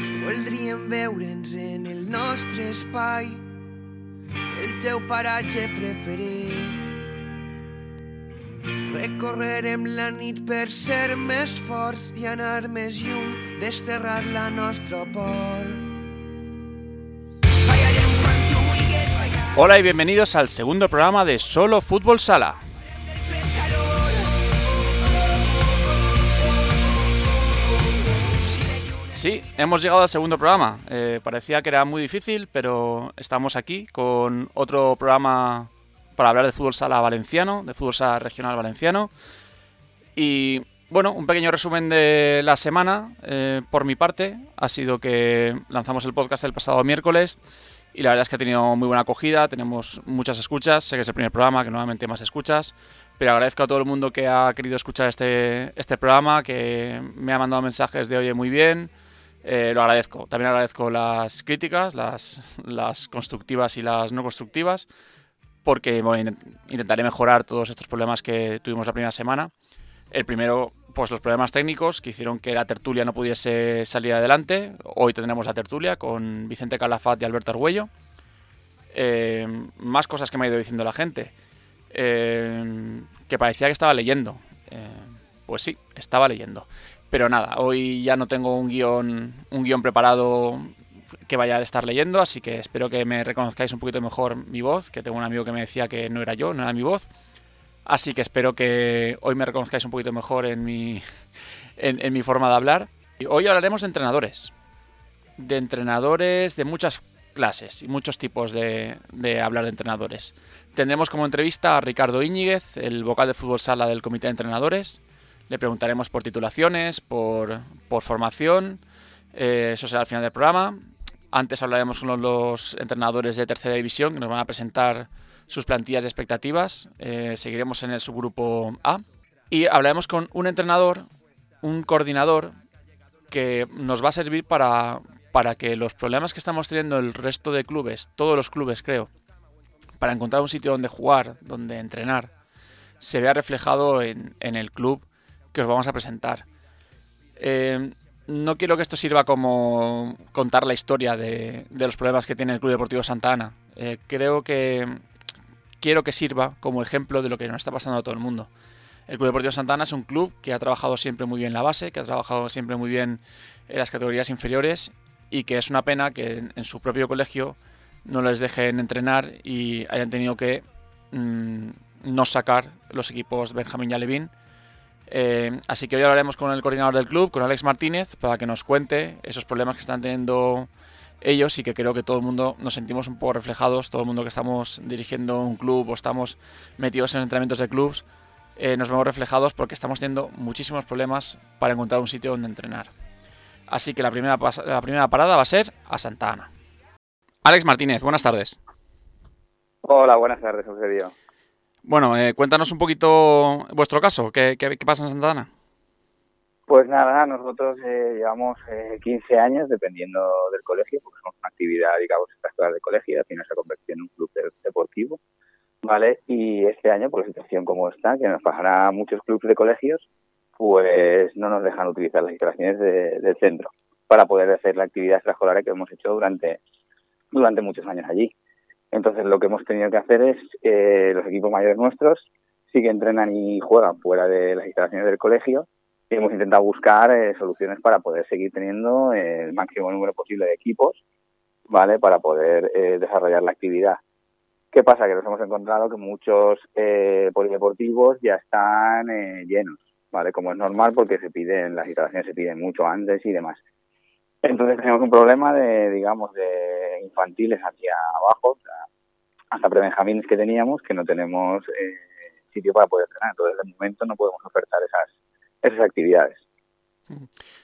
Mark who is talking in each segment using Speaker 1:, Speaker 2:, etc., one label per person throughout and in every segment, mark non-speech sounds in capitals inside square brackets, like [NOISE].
Speaker 1: Voldríem veure'ns en el nostre espai, el teu paratge preferit. Recorrerem la nit per ser més forts i anar més lluny, desterrar la nostra por.
Speaker 2: Hola y bienvenidos al segundo programa de Solo Fútbol Sala. Sí, hemos llegado al segundo programa. Eh, parecía que era muy difícil, pero estamos aquí con otro programa para hablar de fútbol sala valenciano, de fútbol sala regional valenciano. Y bueno, un pequeño resumen de la semana eh, por mi parte ha sido que lanzamos el podcast el pasado miércoles y la verdad es que ha tenido muy buena acogida, tenemos muchas escuchas, sé que es el primer programa, que nuevamente más escuchas, pero agradezco a todo el mundo que ha querido escuchar este, este programa, que me ha mandado mensajes de oye muy bien, eh, lo agradezco. También agradezco las críticas, las, las constructivas y las no constructivas, porque bueno, intentaré mejorar todos estos problemas que tuvimos la primera semana. El primero, pues los problemas técnicos que hicieron que la tertulia no pudiese salir adelante. Hoy tendremos la tertulia con Vicente Calafat y Alberto Argüello. Eh, más cosas que me ha ido diciendo la gente. Eh, que parecía que estaba leyendo. Pues sí, estaba leyendo. Pero nada, hoy ya no tengo un guion, un guion preparado que vaya a estar leyendo, así que espero que me reconozcáis un poquito mejor mi voz, que tengo un amigo que me decía que no era yo, no era mi voz. Así que espero que hoy me reconozcáis un poquito mejor en mi, [LAUGHS] en, mi forma de hablar. Y hoy hablaremos de entrenadores. De entrenadores de muchas clases y muchos tipos de, de, hablar de entrenadores. Tendremos como entrevista a Ricardo Íñiguez, el vocal de fútbol sala del comité de entrenadores. Le preguntaremos por titulaciones, por, por formación. Eh, eso será al final del programa. Antes hablaremos con los entrenadores de tercera división que nos van a presentar sus plantillas y expectativas. Eh, seguiremos en el subgrupo A. Y hablaremos con un entrenador, un coordinador, que nos va a servir para, para que los problemas que estamos teniendo el resto de clubes, todos los clubes creo, para encontrar un sitio donde jugar, donde entrenar, se vea reflejado en, en el club que os vamos a presentar. Eh, no quiero que esto sirva como contar la historia de, los problemas que tiene el Club Deportivo Santa Ana. Eh, creo que quiero que sirva como ejemplo de lo que nos está pasando a todo el mundo. El Club Deportivo Santa Ana es un club que ha trabajado siempre muy bien la base, que ha trabajado siempre muy bien en las categorías inferiores y que es una pena que en, en su propio colegio no les dejen entrenar y hayan tenido que mmm, no sacar los equipos Benjamín y Alevín eh, así que hoy hablaremos con el coordinador del club, con Alex Martínez, para que nos cuente esos problemas que están teniendo ellos y que creo que todo el mundo nos sentimos un poco reflejados, todo el mundo que estamos dirigiendo un club o estamos metidos en entrenamientos de clubs, eh, nos vemos reflejados porque estamos teniendo muchísimos problemas para encontrar un sitio donde entrenar. Así que la primera, la primera parada va a ser a Santa Ana. Alex Martínez, buenas tardes.
Speaker 3: Hola, buenas tardes, Eusebio.
Speaker 2: Bueno, eh, cuéntanos un poquito vuestro caso. ¿Qué, qué, qué pasa en Santa Ana?
Speaker 3: Pues nada, nosotros eh, llevamos eh, 15 años dependiendo del colegio, porque somos una actividad, digamos, extraescolar de colegio, al final se ha convertido en un club deportivo, ¿vale? Y este año, por la situación como está, que nos pasará muchos clubes de colegios, pues no nos dejan utilizar las instalaciones de, del centro para poder hacer la actividad extraescolar que hemos hecho durante, durante muchos años allí. Entonces lo que hemos tenido que hacer es, eh, los equipos mayores nuestros sí que entrenan y juegan fuera de las instalaciones del colegio y hemos intentado buscar eh, soluciones para poder seguir teniendo el máximo número posible de equipos, ¿vale? Para poder eh, desarrollar la actividad. ¿Qué pasa? Que nos hemos encontrado que muchos eh, polideportivos ya están eh, llenos, ¿vale? Como es normal porque se piden, las instalaciones se piden mucho antes y demás. Entonces tenemos un problema de, digamos, de infantiles hacia abajo, hasta prebenjamines que teníamos, que no tenemos eh, sitio para poder entrenar. Entonces, de momento no podemos ofertar esas, esas actividades.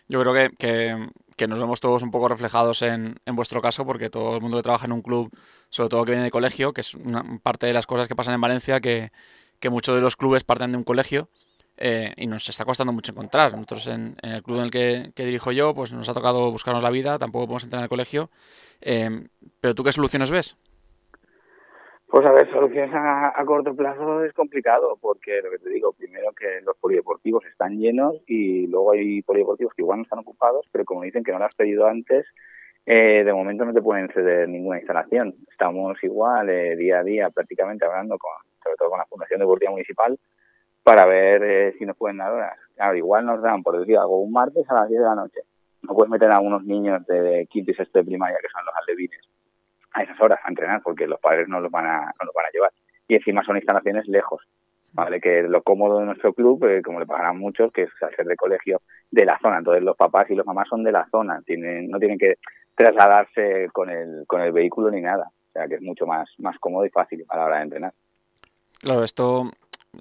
Speaker 2: Yo creo que, que, que, nos vemos todos un poco reflejados en, en, vuestro caso, porque todo el mundo que trabaja en un club, sobre todo que viene de colegio, que es una parte de las cosas que pasan en Valencia, que, que muchos de los clubes parten de un colegio eh, y nos está costando mucho encontrar. Nosotros en, el club en el que, dirijo yo, pues nos ha tocado buscarnos la vida, tampoco podemos entrar en el colegio. Eh, pero tú qué soluciones ves?
Speaker 3: Pues a ver, soluciones a, corto plazo es complicado, porque lo que te digo, primero que los polideportivos están llenos y luego hay polideportivos que igual no están ocupados, pero como dicen que no lo has pedido antes, eh, de momento no te pueden ceder ninguna instalación. Estamos igual eh, día a día prácticamente hablando, con, sobre todo con la Fundación Deportiva Municipal, para ver eh, si nos pueden dar horas. Claro, igual nos dan, por decir algo, un martes a las 10 de la noche. No puedes meter a unos niños de quinto y sexto de primaria, que son los alevines, a esas horas a entrenar porque los padres no los van a, no los van a llevar. Y encima son instalaciones lejos. ¿vale? Que lo cómodo de nuestro club, eh, como le pagarán muchos, que es hacer de colegio de la zona. Entonces los papás y los mamás son de la zona, tienen, no tienen que trasladarse con el, con el vehículo ni nada. O sea que es mucho más, más cómodo y fácil a la hora de entrenar.
Speaker 2: Claro, esto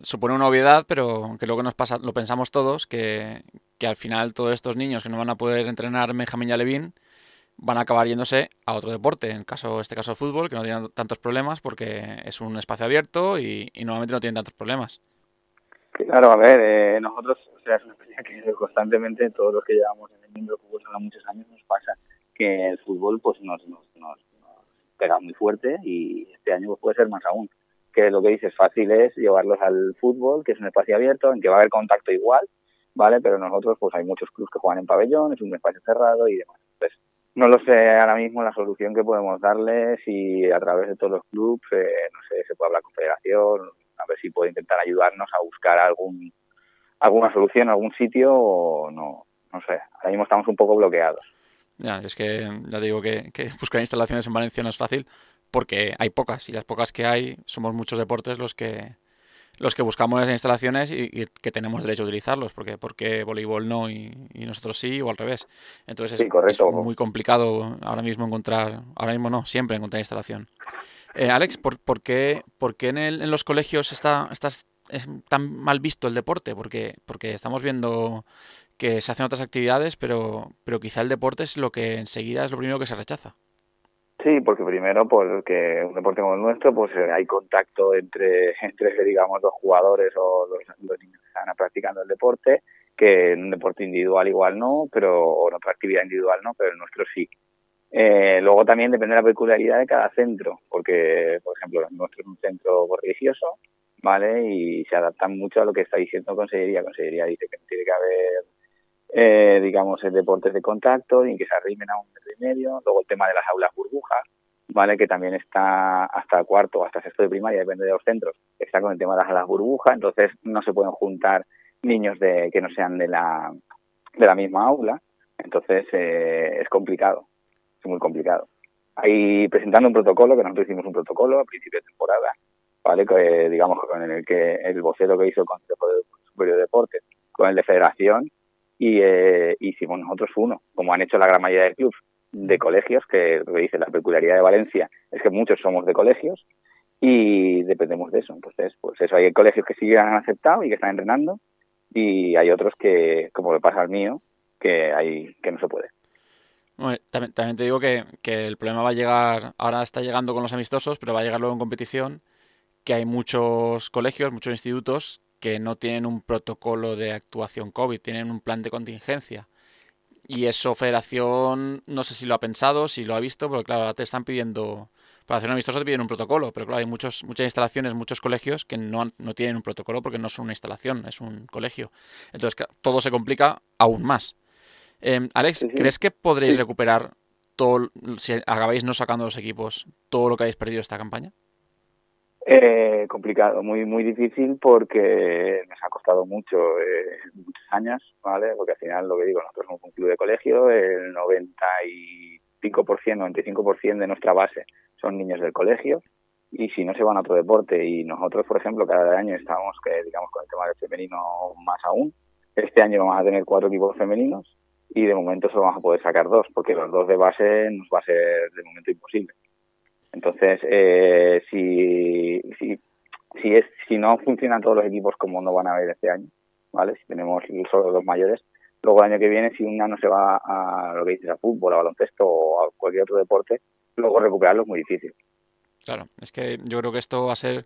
Speaker 2: supone una obviedad, pero que luego nos pasa, lo pensamos todos, que, que al final todos estos niños que no van a poder entrenar Benjamín y Levin van a acabar yéndose a otro deporte, en caso, este caso el fútbol, que no tienen tantos problemas porque es un espacio abierto y, y normalmente no tienen tantos problemas.
Speaker 3: Claro, a ver, eh, nosotros, o sea, es una experiencia que constantemente, todos los que llevamos en el mundo del fútbol hace muchos años, nos pasa que el fútbol pues nos, nos, nos, pega muy fuerte y este año pues, puede ser más aún. Que lo que dices fácil es llevarlos al fútbol, que es un espacio abierto, en que va a haber contacto igual, ¿vale? Pero nosotros pues hay muchos clubes que juegan en pabellón, es un espacio cerrado y demás. Entonces, no lo sé ahora mismo la solución que podemos darles y a través de todos los clubes, eh, no sé, se puede hablar con federación, a ver si puede intentar ayudarnos a buscar algún alguna solución, algún sitio o no, no sé, ahora mismo estamos un poco bloqueados.
Speaker 2: Ya, es que ya digo que, que buscar instalaciones en Valencia no es fácil porque hay pocas y las pocas que hay somos muchos deportes los que los que buscamos esas instalaciones y, que tenemos derecho a utilizarlos, porque porque voleibol no y, nosotros sí o al revés. Entonces es, muy complicado ahora mismo encontrar, ahora mismo no, siempre encontrar instalación. Eh, Alex, ¿por, por, qué, por qué en, el, en, los colegios está, está, es tan mal visto el deporte? Porque, porque estamos viendo que se hacen otras actividades, pero, pero quizá el deporte es lo que enseguida es lo primero que se rechaza.
Speaker 3: Sí, porque primero, porque un deporte como el nuestro, pues eh, hay contacto entre, entre digamos, los jugadores o los, niños que están practicando el deporte, que en un deporte individual igual no, pero o en otra actividad individual no, pero el nuestro sí. Eh, luego también depende de la peculiaridad de cada centro, porque, por ejemplo, el nuestro es un centro religioso, ¿vale? Y se adaptan mucho a lo que está diciendo Consellería. Consellería dice que tiene que haber eh, digamos, en deportes de contacto y que se arrimen a un medio. Luego el tema de las aulas burbujas, ¿vale? Que también está hasta cuarto hasta sexto de primaria, depende de los centros, está con el tema de las aulas burbujas, entonces no se pueden juntar niños de que no sean de la, de la misma aula, entonces eh, es complicado, es muy complicado. Ahí presentando un protocolo, que nosotros hicimos un protocolo a principio de temporada, ¿vale? Que, digamos, con el que el vocero que hizo el Consejo Superior de Deportes, con el de Federación, y eh, hicimos nosotros uno, como han hecho la gran mayoría de clubes de colegios, que lo que dice la peculiaridad de Valencia es que muchos somos de colegios y dependemos de eso. Entonces, pues eso, hay colegios que sí han aceptado y que están entrenando y hay otros que, como le pasa al mío, que, hay, que no se puede.
Speaker 2: también, también, te digo que, que, el problema va a llegar, ahora está llegando con los amistosos, pero va a llegar luego en competición, que hay muchos colegios, muchos institutos que no tienen un protocolo de actuación COVID, tienen un plan de contingencia. Y eso Federación, no sé si lo ha pensado, si lo ha visto, porque claro, ahora te están pidiendo, para hacer un amistoso te piden un protocolo, pero claro, hay muchos, muchas instalaciones, muchos colegios que no, no tienen un protocolo porque no son una instalación, es un colegio. Entonces todo se complica aún más. Eh, Alex, ¿crees que podréis recuperar todo, si acabáis no sacando los equipos, todo lo que habéis perdido esta campaña?
Speaker 3: Eh, complicado, muy muy difícil porque nos ha costado mucho, eh, muchos años, ¿vale? Porque al final, lo que digo, nosotros somos un club de colegio, el 95%, 95% de nuestra base son niños del colegio y si no se van a otro deporte y nosotros, por ejemplo, cada año estamos, que digamos, con el tema del femenino más aún, este año vamos a tener cuatro equipos femeninos y de momento solo vamos a poder sacar dos porque los dos de base nos va a ser de momento imposible. Entonces, eh, si, si, si, es, si no funcionan todos los equipos como no van a ver este año, ¿vale? Si tenemos solo los mayores, luego el año que viene, si una no se va a lo que dices, a fútbol, a baloncesto o a cualquier otro deporte, luego recuperarlo es muy difícil.
Speaker 2: Claro, es que yo creo que esto va a ser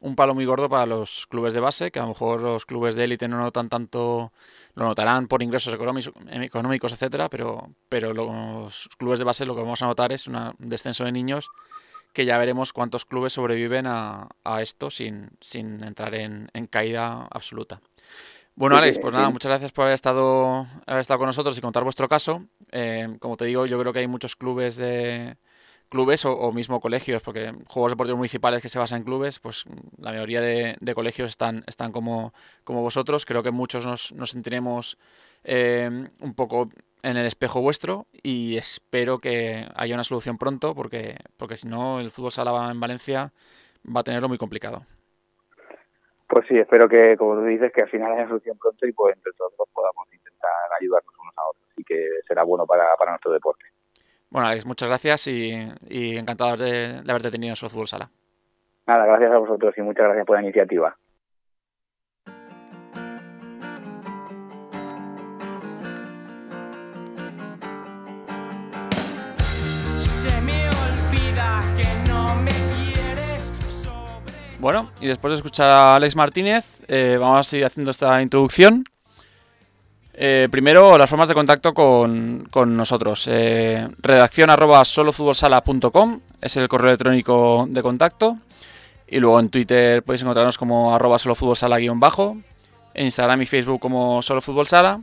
Speaker 2: un palo muy gordo para los clubes de base, que a lo mejor los clubes de élite no notan tanto, lo notarán por ingresos económicos, etcétera, pero, pero los clubes de base lo que vamos a notar es un descenso de niños que ya veremos cuántos clubes sobreviven a, esto sin, sin entrar en, caída absoluta. Bueno, Alex, pues nada, muchas gracias por haber estado, haber estado con nosotros y contar vuestro caso. Eh, como te digo, yo creo que hay muchos clubes de clubes o, mismo colegios, porque juegos deportivos municipales que se basan en clubes, pues la mayoría de, colegios están, están como, como vosotros. Creo que muchos nos, nos sentiremos eh, un poco en el espejo vuestro y espero que haya una solución pronto porque, porque si no el fútbol sala en Valencia va a tenerlo muy complicado.
Speaker 3: Pues sí, espero que, como tú dices, que al final haya solución pronto y pues entre todos podamos intentar ayudarnos unos a otros y que será bueno para, para nuestro deporte.
Speaker 2: Bueno, Alex, muchas gracias y, encantado de, de haberte tenido en Fútbol Sala.
Speaker 3: Nada, gracias a vosotros y muchas gracias por la iniciativa.
Speaker 2: Bueno, y después de escuchar a Alex Martínez, eh, vamos a seguir haciendo esta introducción. Eh, primero, las formas de contacto con, nosotros. Eh, redacción arroba solofutbolsala.com es el correo electrónico de contacto. Y luego en Twitter podéis encontrarnos como arroba solofutbolsala-bajo. En Instagram y Facebook como solofutbolsala.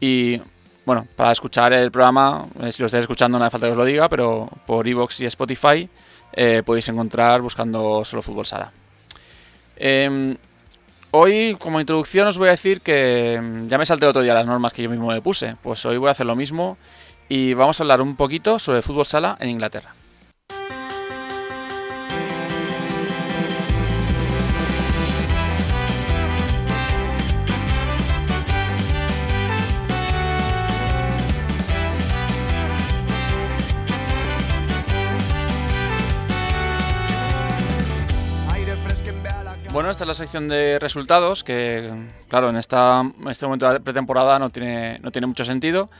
Speaker 2: Y bueno, para escuchar el programa, eh, si lo estáis escuchando no hace falta que os lo diga, pero por Evox y Spotify eh, podéis encontrar buscando solo hoy, como introducción, os voy a decir que em, ya me salté otro día las normas que yo mismo me puse. Pues hoy voy a hacer lo mismo y vamos a hablar un poquito sobre fútbol sala en Inglaterra. Bueno, esta es la sección de resultados, que claro, en, esta, este momento de pretemporada no tiene, mucho sentido.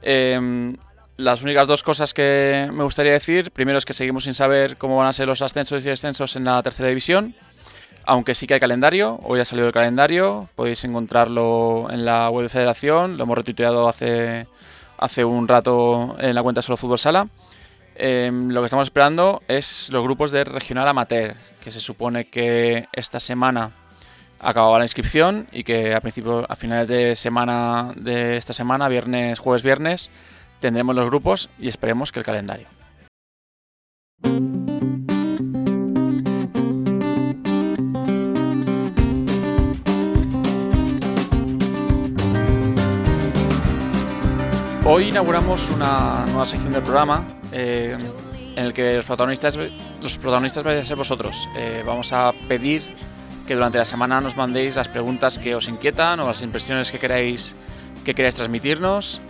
Speaker 2: Em, las únicas dos cosas que me gustaría decir, primero es que seguimos sin saber cómo van a ser los ascensos y descensos en la tercera división, aunque sí que hay calendario, hoy ha salido el calendario, podéis encontrarlo en la web de federación, lo hemos retuiteado hace un rato en la cuenta Solo Fútbol Sala. Em, lo que estamos esperando es los grupos de regional amateur, que se supone que esta semana acababa la inscripción y que a principios, a finales de semana de esta semana, viernes, jueves, viernes, tendremos los grupos y esperemos que el calendario. Hoy inauguramos una nueva sección del programa eh, en el que los protagonistas, los protagonistas vais a ser vosotros. Eh, vamos a pedir que durante la semana nos mandéis las preguntas que os inquietan o las impresiones que queráis, que queráis transmitirnos.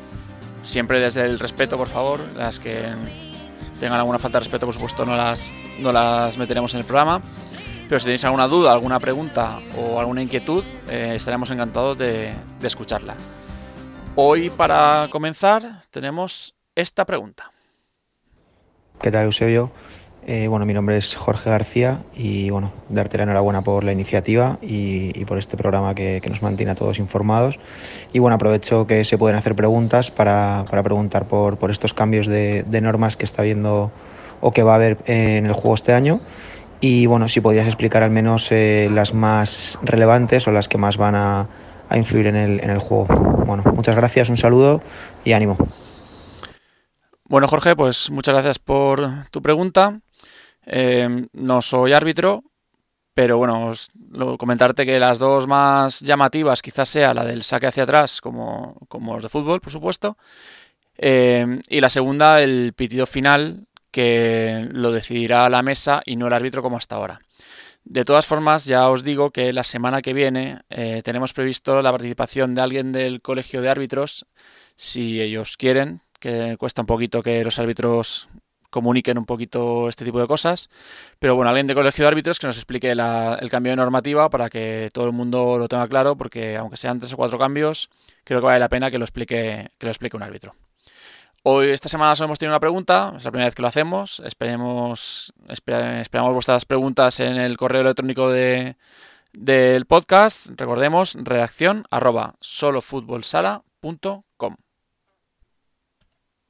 Speaker 2: Siempre desde el respeto, por favor. Las que tengan alguna falta de respeto, por supuesto, no las, no las meteremos en el programa. Pero si tenéis alguna duda, alguna pregunta o alguna inquietud, eh, estaremos encantados de, de escucharla. Hoy, para comenzar, tenemos esta pregunta.
Speaker 4: ¿Qué tal, Eusebio? Eh, bueno, mi nombre es Jorge García y bueno, darte la enhorabuena por la iniciativa y, por este programa que, nos mantiene a todos informados. Y bueno, aprovecho que se pueden hacer preguntas para, preguntar por, por, estos cambios de, normas que está viendo o que va a haber en el juego este año. Y bueno, si podías explicar al menos eh, las más relevantes o las que más van a, a influir en el, en el juego. Bueno, muchas gracias, un saludo y ánimo.
Speaker 2: Bueno, Jorge, pues muchas gracias por tu pregunta. Eh, no soy árbitro, pero bueno, comentarte que las dos más llamativas quizás sea la del saque hacia atrás, como, como los de fútbol, por supuesto, eh, y la segunda, el pitido final, que lo decidirá la mesa y no el árbitro como hasta ahora. De todas formas, ya os digo que la semana que viene eh, tenemos previsto la participación de alguien del colegio de árbitros, si ellos quieren, que cuesta un poquito que los árbitros comuniquen un poquito este tipo de cosas. Pero bueno, alguien de colegio de árbitros que nos explique el cambio de normativa para que todo el mundo lo tenga claro, porque aunque sean tres o cuatro cambios, creo que vale la pena que lo explique, que lo explique un árbitro. Hoy, esta semana, solo hemos tenido una pregunta, es la primera vez que lo hacemos. Esperemos, esperamos vuestras preguntas en el correo electrónico de, del podcast. Recordemos, redacción arroba.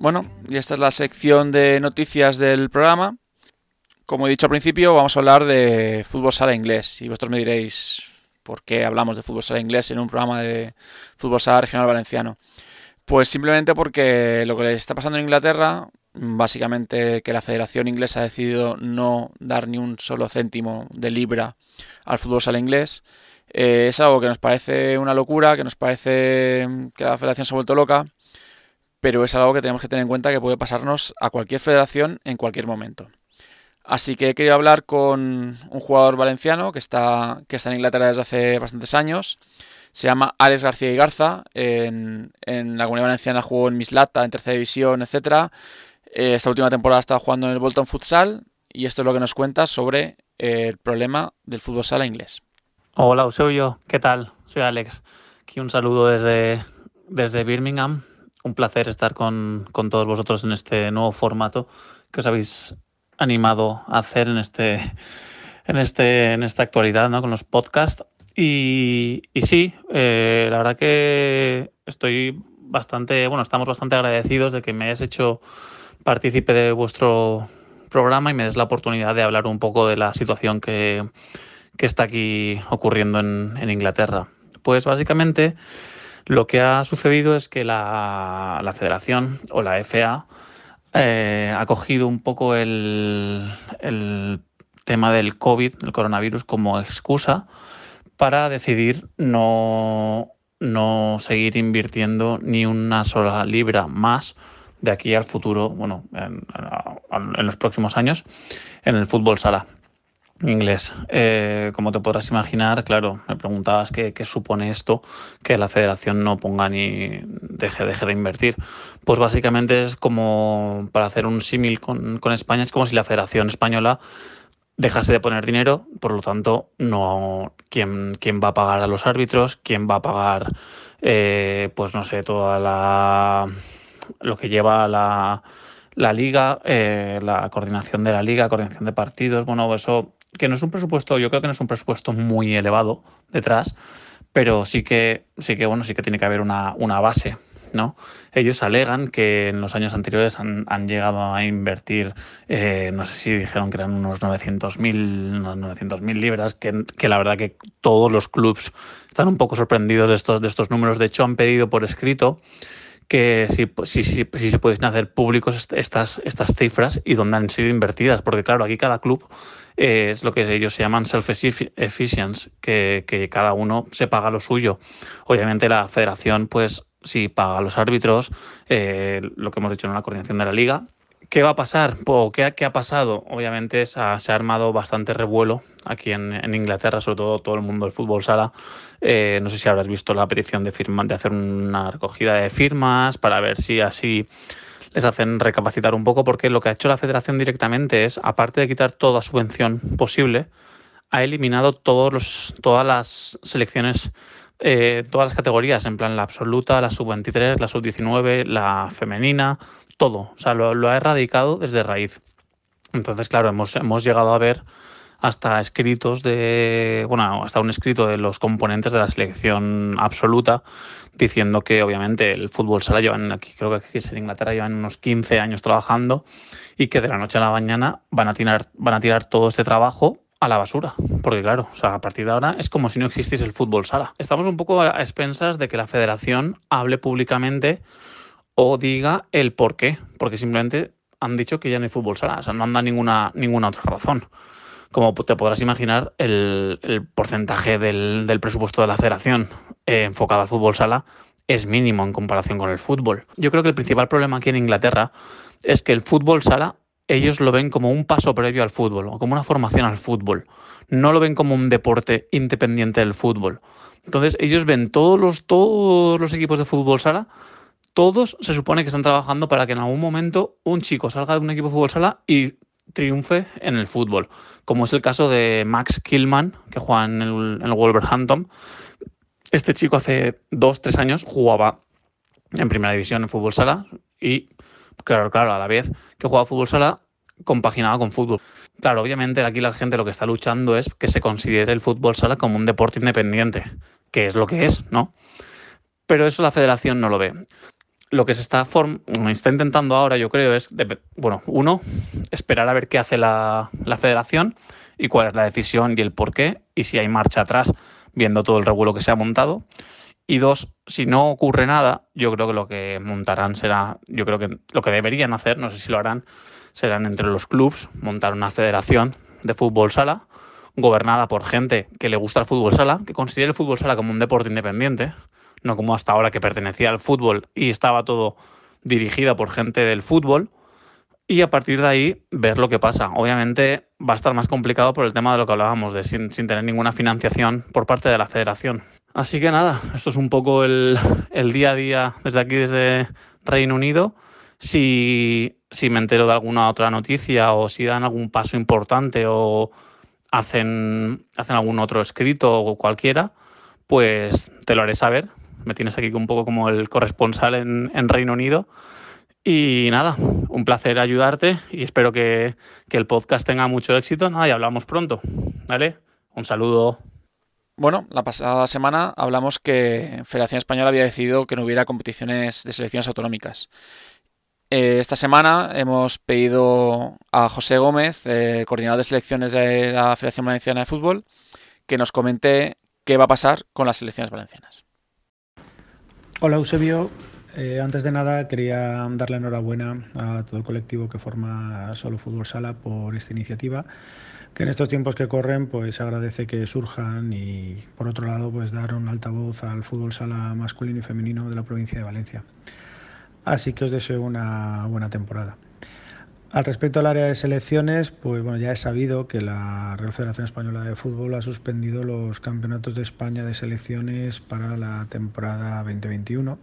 Speaker 2: Bueno, y esta es la sección de noticias del programa. Como he dicho al principio, vamos a hablar de fútbol sala inglés. Y vosotros me diréis por qué hablamos de fútbol sala inglés en un programa de fútbol sala regional valenciano. Pues simplemente porque lo que le está pasando en Inglaterra, básicamente que la Federación Inglesa ha decidido no dar ni un solo céntimo de libra al fútbol sala inglés, eh, es algo que nos parece una locura, que nos parece que la Federación se ha vuelto loca pero es algo que tenemos que tener en cuenta que puede pasarnos a cualquier federación en cualquier momento. Así que he querido hablar con un jugador valenciano que está, que está en Inglaterra desde hace bastantes años. Se llama Alex García y Garza. En, la comunidad valenciana jugó en Mislata, en tercera división, etc. Eh, esta última temporada estado jugando en el Bolton Futsal y esto es lo que nos cuenta sobre el problema del fútbol sala inglés.
Speaker 5: Hola, yo. ¿qué tal? Soy Alex. Aquí un saludo desde, desde Birmingham, un placer estar con, todos vosotros en este nuevo formato que os habéis animado a hacer en este en este en esta actualidad ¿no? con los podcasts y, y sí eh, la verdad que estoy bastante bueno estamos bastante agradecidos de que me hayas hecho partícipe de vuestro programa y me des la oportunidad de hablar un poco de la situación que, está aquí ocurriendo en, en Inglaterra pues básicamente lo que ha sucedido es que la, federación o la FA eh, ha cogido un poco el, tema del COVID, el coronavirus, como excusa para decidir no, no seguir invirtiendo ni una sola libra más de aquí al futuro, bueno, en, en, los próximos años, en el fútbol sala inglés. Eh, como te podrás imaginar, claro, me preguntabas qué, supone esto que la federación no ponga ni deje, de invertir. Pues básicamente es como, para hacer un símil con, España, es como si la federación española dejase de poner dinero, por lo tanto, no quién, quién va a pagar a los árbitros, quién va a pagar, eh, pues no sé, toda la lo que lleva la, la liga, eh, la coordinación de la liga, coordinación de partidos, bueno, eso que no es un presupuesto, yo creo que no es un presupuesto muy elevado detrás, pero sí que, sí que, bueno, sí que tiene que haber una, base. ¿no? Ellos alegan que en los años anteriores han, llegado a invertir, eh, no sé si dijeron que eran unos 900.000 900 libras, que, que, la verdad que todos los clubs están un poco sorprendidos de estos, de estos números. De hecho, han pedido por escrito que si, si, si, si se pueden hacer públicos estas, estas cifras y dónde han sido invertidas, porque claro, aquí cada club es lo que ellos se llaman self-efficiency, que, cada uno se paga lo suyo. Obviamente la federación, pues sí paga a los árbitros, eh, lo que hemos dicho en la coordinación de la liga. ¿Qué va a pasar? Pues, ¿qué, ¿Qué, ha pasado? Obviamente se ha, se ha armado bastante revuelo aquí en, en, Inglaterra, sobre todo todo el mundo del fútbol sala. Eh, no sé si habrás visto la petición de, firma, de hacer una recogida de firmas para ver si así les hacen recapacitar un poco porque lo que ha hecho la federación directamente es, aparte de quitar toda subvención posible, ha eliminado todos los, todas las selecciones, eh, todas las categorías, en plan la absoluta, la sub-23, la sub-19, la femenina, todo. O sea, lo, ha erradicado desde raíz. Entonces, claro, hemos, hemos llegado a ver hasta escritos de, bueno, hasta un escrito de los componentes de la selección absoluta diciendo que obviamente el fútbol sala llevan aquí, creo que aquí en Inglaterra llevan unos 15 años trabajando y que de la noche a la mañana van a tirar, van a tirar todo este trabajo a la basura. Porque claro, o sea, a partir de ahora es como si no existiese el fútbol sala. Estamos un poco a expensas de que la federación hable públicamente o diga el por qué. Porque simplemente han dicho que ya no hay fútbol sala. O sea, no han dado ninguna, ninguna otra razón como te podrás imaginar, el, porcentaje del, presupuesto de la federación eh, enfocado al fútbol sala es mínimo en comparación con el fútbol. Yo creo que el principal problema aquí en Inglaterra es que el fútbol sala ellos lo ven como un paso previo al fútbol o como una formación al fútbol. No lo ven como un deporte independiente del fútbol. Entonces ellos ven todos los, todos los equipos de fútbol sala, todos se supone que están trabajando para que en algún momento un chico salga de un equipo de fútbol sala y triunfe en el fútbol, como es el caso de Max Killman, que juega en el, en el Wolverhampton. Este chico hace dos, tres años jugaba en primera división en fútbol sala y, claro, claro, a la vez que jugaba fútbol sala, compaginaba con fútbol. Claro, obviamente aquí la gente lo que está luchando es que se considere el fútbol sala como un deporte independiente, que es lo que es, ¿no? Pero eso la federación no lo ve. Lo que se está, está intentando ahora, yo creo, es, bueno, uno, esperar a ver qué hace la, la federación y cuál es la decisión y el por qué, y si hay marcha atrás, viendo todo el revuelo que se ha montado. Y dos, si no ocurre nada, yo creo que lo que montarán será, yo creo que lo que deberían hacer, no sé si lo harán, serán entre los clubs montar una federación de fútbol sala gobernada por gente que le gusta el fútbol sala, que considere el fútbol sala como un deporte independiente, no como hasta ahora que pertenecía al fútbol y estaba todo dirigido por gente del fútbol. Y a partir de ahí ver lo que pasa. Obviamente va a estar más complicado por el tema de lo que hablábamos, de sin, sin tener ninguna financiación por parte de la federación. Así que nada, esto es un poco el, día a día desde aquí, desde Reino Unido. Si, si, me entero de alguna otra noticia o si dan algún paso importante o hacen, hacen algún otro escrito o cualquiera, pues te lo haré saber. Me tienes aquí un poco como el corresponsal en, Reino Unido. Y nada, un placer ayudarte y espero que, que el podcast tenga mucho éxito. Nada, y hablamos pronto. ¿Vale? Un saludo.
Speaker 2: Bueno, la pasada semana hablamos que Federación Española había decidido que no hubiera competiciones de selecciones autonómicas. Eh, esta semana hemos pedido a José Gómez, eh, coordinador de selecciones de la Federación Valenciana de Fútbol, que nos comente qué va a pasar con las selecciones valencianas.
Speaker 6: Hola Eusebio, eh, antes de nada quería darle enhorabuena a todo el colectivo que forma Solo Fútbol Sala por esta iniciativa que en estos tiempos que corren pues agradece que surjan y por otro lado pues dar un altavoz al fútbol sala masculino y femenino de la provincia de Valencia. Así que os deseo una buena temporada. Al respecto al área de selecciones, pues bueno, ya he sabido que la Real Federación Española de Fútbol ha suspendido los campeonatos de España de selecciones para la temporada 2021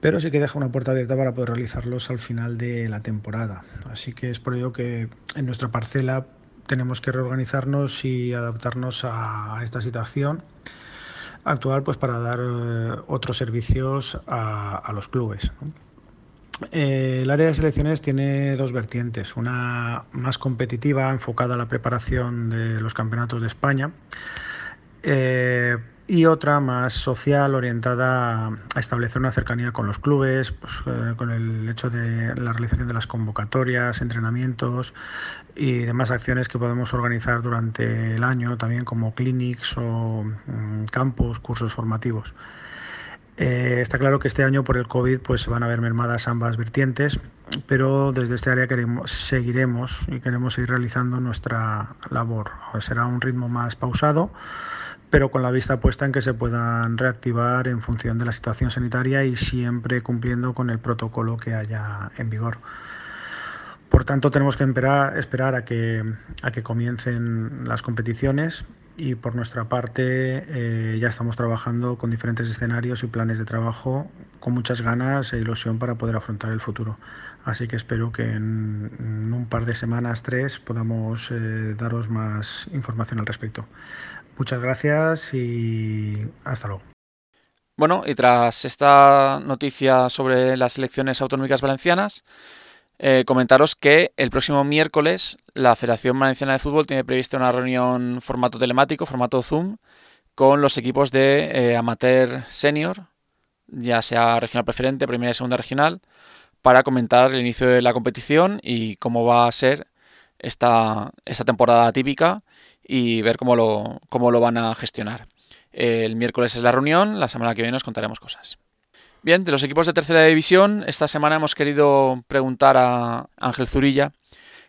Speaker 6: pero sí que deja una puerta abierta para poder realizarlos al final de la temporada. Así que es por ello que en nuestra parcela tenemos que reorganizarnos y adaptarnos a, esta situación actual pues para dar eh, otros servicios a, los clubes. Eh, el área de selecciones tiene dos vertientes, una más competitiva enfocada a la preparación de los campeonatos de España. Eh, y otra más social orientada a establecer una cercanía con los clubes, pues, eh, con el hecho de la realización de las convocatorias, entrenamientos y demás acciones que podemos organizar durante el año, también como clinics o mm, campos, cursos formativos. Eh, está claro que este año por el COVID pues, se van a ver mermadas ambas vertientes, pero desde este área queremos, seguiremos y queremos seguir realizando nuestra labor. Será un ritmo más pausado pero con la vista puesta en que se puedan reactivar en función de la situación sanitaria y siempre cumpliendo con el protocolo que haya en vigor. Por tanto, tenemos que esperar, a, que, a que comiencen las competiciones y por nuestra parte eh, ya estamos trabajando con diferentes escenarios y planes de trabajo con muchas ganas e ilusión para poder afrontar el futuro. Así que espero que en, un par de semanas, tres, podamos eh, daros más información al respecto. Muchas gracias y hasta luego.
Speaker 2: Bueno, y tras esta noticia sobre las elecciones autonómicas valencianas, eh, comentaros que el próximo miércoles la Federación Valenciana de Fútbol tiene prevista una reunión formato telemático, formato Zoom, con los equipos de eh, amateur senior, ya sea regional preferente, primera y segunda regional, para comentar el inicio de la competición y cómo va a ser esta, esta temporada típica y ver cómo lo, cómo lo van a gestionar. El miércoles es la reunión, la semana que viene os contaremos cosas. Bien, de los equipos de tercera división, esta semana hemos querido preguntar a Ángel Zurilla,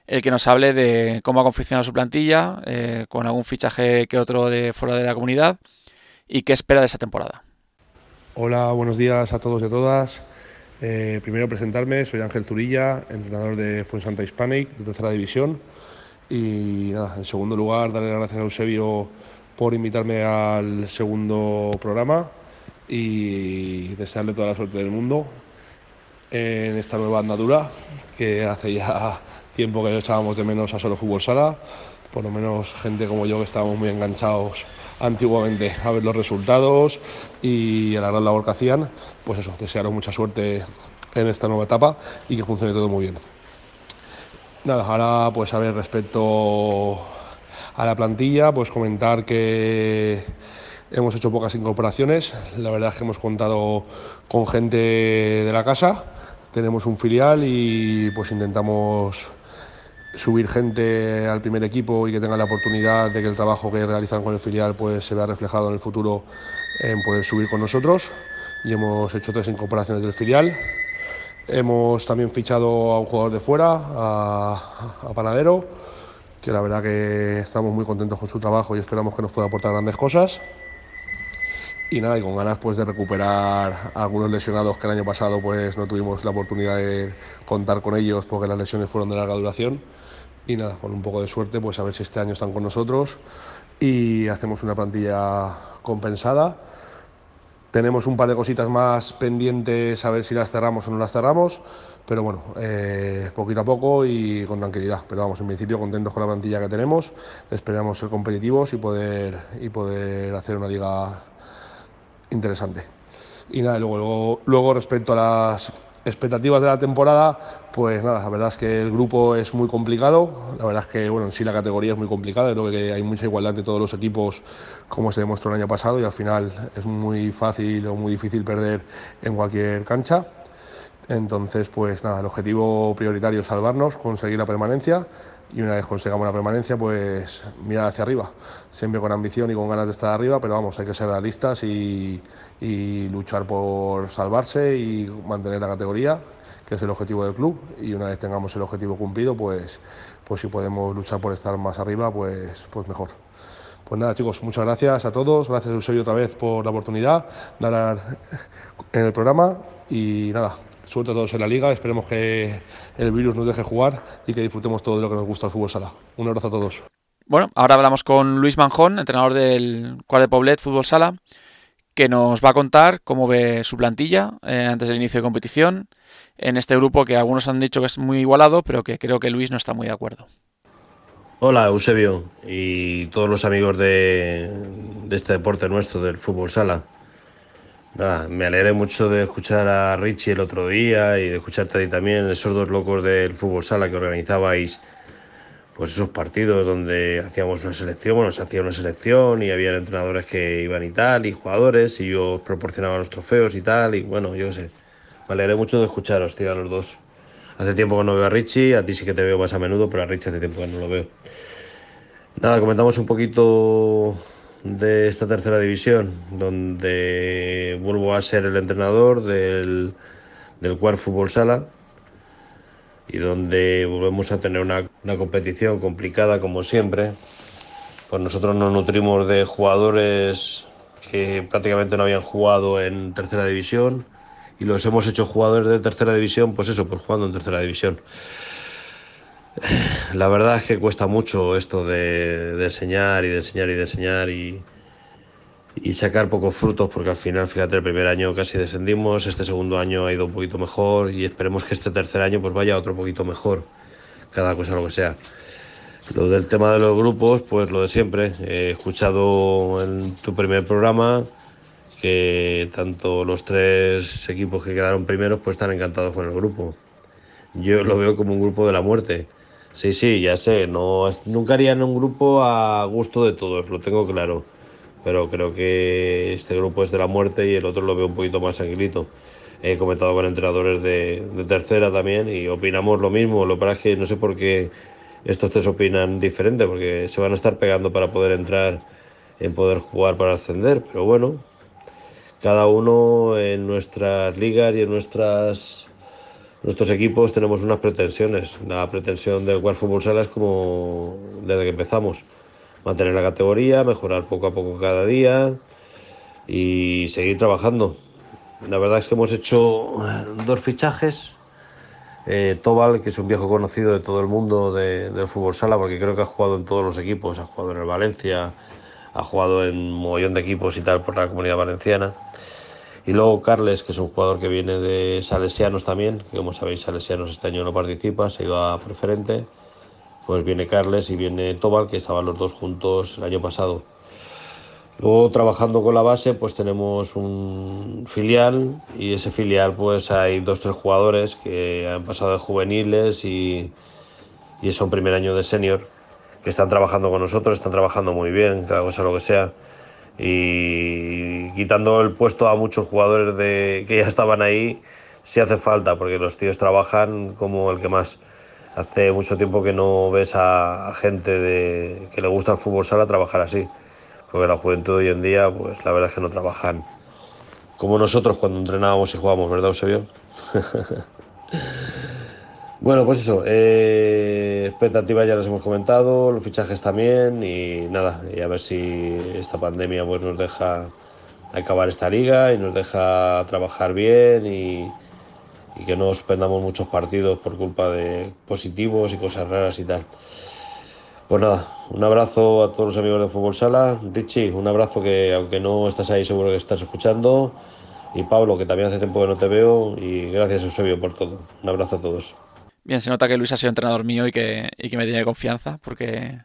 Speaker 2: el que nos hable de cómo ha confeccionado su plantilla, eh, con algún fichaje que otro de fuera de la comunidad, y qué espera de esta temporada.
Speaker 7: Hola, buenos días a todos y a todas. Eh, primero presentarme, soy Ángel Zurilla, entrenador de Fuensanta Hispanic, de tercera división. Y nada, en segundo lugar, darle las gracias a Eusebio por invitarme al segundo programa y desearle toda la suerte del mundo en esta nueva andadura que hace ya tiempo que echábamos de menos a solo fútbol sala, por lo menos gente como yo que estábamos muy enganchados antiguamente a ver los resultados y a la gran labor que hacían, pues eso, desearos mucha suerte en esta nueva etapa y que funcione todo muy bien. Nada, ahora pues a ver respecto a la plantilla, pues comentar que hemos hecho pocas incorporaciones, la verdad es que hemos contado con gente de la casa, tenemos un filial y pues intentamos subir gente al primer equipo y que tengan la oportunidad de que el trabajo que realizan con el filial pues se vea reflejado en el futuro en poder subir con nosotros y hemos hecho tres incorporaciones del filial. Hemos también fichado a un jugador de fuera, a, a Panadero, que la verdad que estamos muy contentos con su trabajo y esperamos que nos pueda aportar grandes cosas. Y nada, y con ganas pues de recuperar a algunos lesionados que el año pasado pues no tuvimos la oportunidad de contar con ellos porque las lesiones fueron de larga duración y nada, con un poco de suerte, pues a ver si este año están con nosotros y hacemos una plantilla compensada. Tenemos un par de cositas más pendientes, a ver si las cerramos o no las cerramos, pero bueno, eh, poquito a poco y con tranquilidad. Pero vamos, en principio contentos con la plantilla que tenemos, esperamos ser competitivos y poder, y poder hacer una liga interesante. Y nada, luego, luego, respecto a las expectativas de la temporada, pues nada, la verdad es que el grupo es muy complicado, la verdad es que bueno, en sí la categoría es muy complicada, creo que hay mucha igualdad entre todos los equipos como se demostró el año pasado y al final es muy fácil o muy difícil perder en cualquier cancha. Entonces, pues nada, el objetivo prioritario es salvarnos, conseguir la permanencia y una vez consigamos la permanencia, pues mirar hacia arriba, siempre con ambición y con ganas de estar arriba, pero vamos, hay que ser realistas y, luchar por salvarse y mantener la categoría, que es el objetivo del club, y una vez tengamos el objetivo cumplido, pues, pues si podemos luchar por estar más arriba, pues, pues mejor. Pues nada, chicos, muchas gracias a todos. Gracias, Eusebio, otra vez por la oportunidad de hablar en el programa. Y nada, suerte a todos en la liga. Esperemos que el virus nos deje jugar y que disfrutemos todo de lo que nos gusta el fútbol sala. Un abrazo a todos.
Speaker 2: Bueno, ahora hablamos con Luis Manjón, entrenador del Cuadre de Poblet Fútbol Sala, que nos va a contar cómo ve su plantilla eh, antes del inicio de competición en este grupo que algunos han dicho que es muy igualado, pero que creo que Luis no está muy de acuerdo.
Speaker 8: Hola Eusebio y todos los amigos de, de este deporte nuestro, del fútbol sala. Nada, me alegré mucho de escuchar a Richie el otro día y de escucharte ahí también, esos dos locos del fútbol sala que organizabais pues esos partidos donde hacíamos una selección, bueno, se hacía una selección y había entrenadores que iban y tal, y jugadores, y yo proporcionaba los trofeos y tal, y bueno, yo qué sé. Me alegré mucho de escucharos, tío, a los dos. Hace tiempo que no veo a Richie, a ti sí que te veo más a menudo, pero a Richie hace tiempo que no lo veo. Nada, comentamos un poquito de esta tercera división, donde vuelvo a ser el entrenador del, del Cuar Fútbol Sala y donde volvemos a tener una, una competición complicada como siempre. Pues nosotros nos nutrimos de jugadores que prácticamente no habían jugado en tercera división y los hemos hecho jugadores de tercera división, pues eso, pues jugando en tercera división. [SIGHS] La verdad es que cuesta mucho esto de, enseñar y de enseñar y de enseñar y, y sacar pocos frutos porque al final, fíjate, el primer año casi descendimos, este segundo año ha ido un poquito mejor y esperemos que este tercer año pues vaya otro poquito mejor, cada cosa lo que sea. Lo del tema de los grupos, pues lo de siempre. He escuchado en tu primer programa que tanto los tres equipos que quedaron primeros pues están encantados con el grupo. Yo lo veo como un grupo de la muerte. Sí, sí, ya sé, no, nunca harían un grupo a gusto de todos, lo tengo claro. Pero creo que este grupo es de la muerte y el otro lo veo un poquito más tranquilito. He comentado con entrenadores de, tercera también y opinamos lo mismo. Lo que pasa es que no sé por qué estos tres opinan diferente, porque se van a estar pegando para poder entrar, en poder jugar para ascender. Pero bueno, cada uno en nuestras ligas y en nuestras nuestros equipos tenemos unas pretensiones. La pretensión del World Fútbol Sala es como desde que empezamos, mantener la categoría, mejorar poco a poco cada día y seguir trabajando. la verdad es que hemos hecho dos fichajes. Eh, Tobal, que es un viejo conocido de todo el mundo del fútbol sala, porque creo que ha jugado en todos los equipos, ha jugado en el Valencia, ha jugado en un mogollón de equipos y tal por la comunidad valenciana. Y luego Carles, que es un jugador que viene de Salesianos también, que como sabéis Salesianos este año no participa, se ha ido a preferente. Pues viene Carles y viene Tobal, que estaban los dos juntos el año pasado. Luego trabajando con la base pues tenemos un filial y ese filial pues hay dos tres jugadores que han pasado de juveniles y, y son primer año de senior que están trabajando con nosotros, están trabajando muy bien, cada cosa lo que sea y quitando el puesto a muchos jugadores de, que ya estaban ahí si hace falta porque los tíos trabajan como el que más. Hace mucho tiempo que no ves a, a gente de, que le gusta el fútbol sala trabajar así porque la juventud hoy en día, pues la verdad es que no trabajan como nosotros cuando entrenábamos y jugábamos, ¿verdad, Eusebio? [LAUGHS] bueno, pues eso, eh, expectativas ya las hemos comentado, los fichajes también y nada, y a ver si esta pandemia pues nos deja acabar esta liga y nos deja trabajar bien y, que no suspendamos muchos partidos por culpa de positivos y cosas raras y tal. Pues nada, un abrazo a todos los amigos de Fútbol Sala. Richie, un abrazo que aunque no estás ahí seguro que estás escuchando. Y Pablo, que también hace tiempo que no te veo. Y gracias Eusebio por todo. Un abrazo a todos.
Speaker 2: Bien, se nota que Luis ha sido entrenador mío y que, y que me tiene confianza, porque,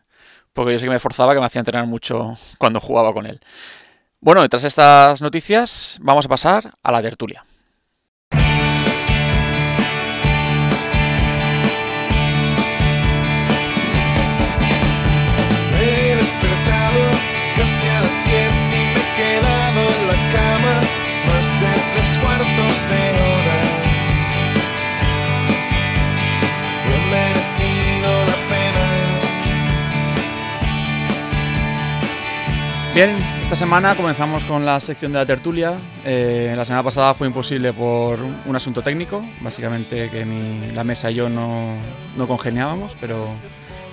Speaker 2: porque yo sé que me esforzaba, que me hacía entrenar mucho cuando jugaba con él. Bueno, tras estas noticias, vamos a pasar a la tertulia.
Speaker 9: despertado casi a las 10 y me he quedado en la cama más de tres cuartos de hora.
Speaker 2: Bien, esta semana comenzamos con la sección de la tertulia. Eh, la semana pasada fue imposible por un asunto técnico, básicamente que mi, la mesa y yo no, no congeniábamos, pero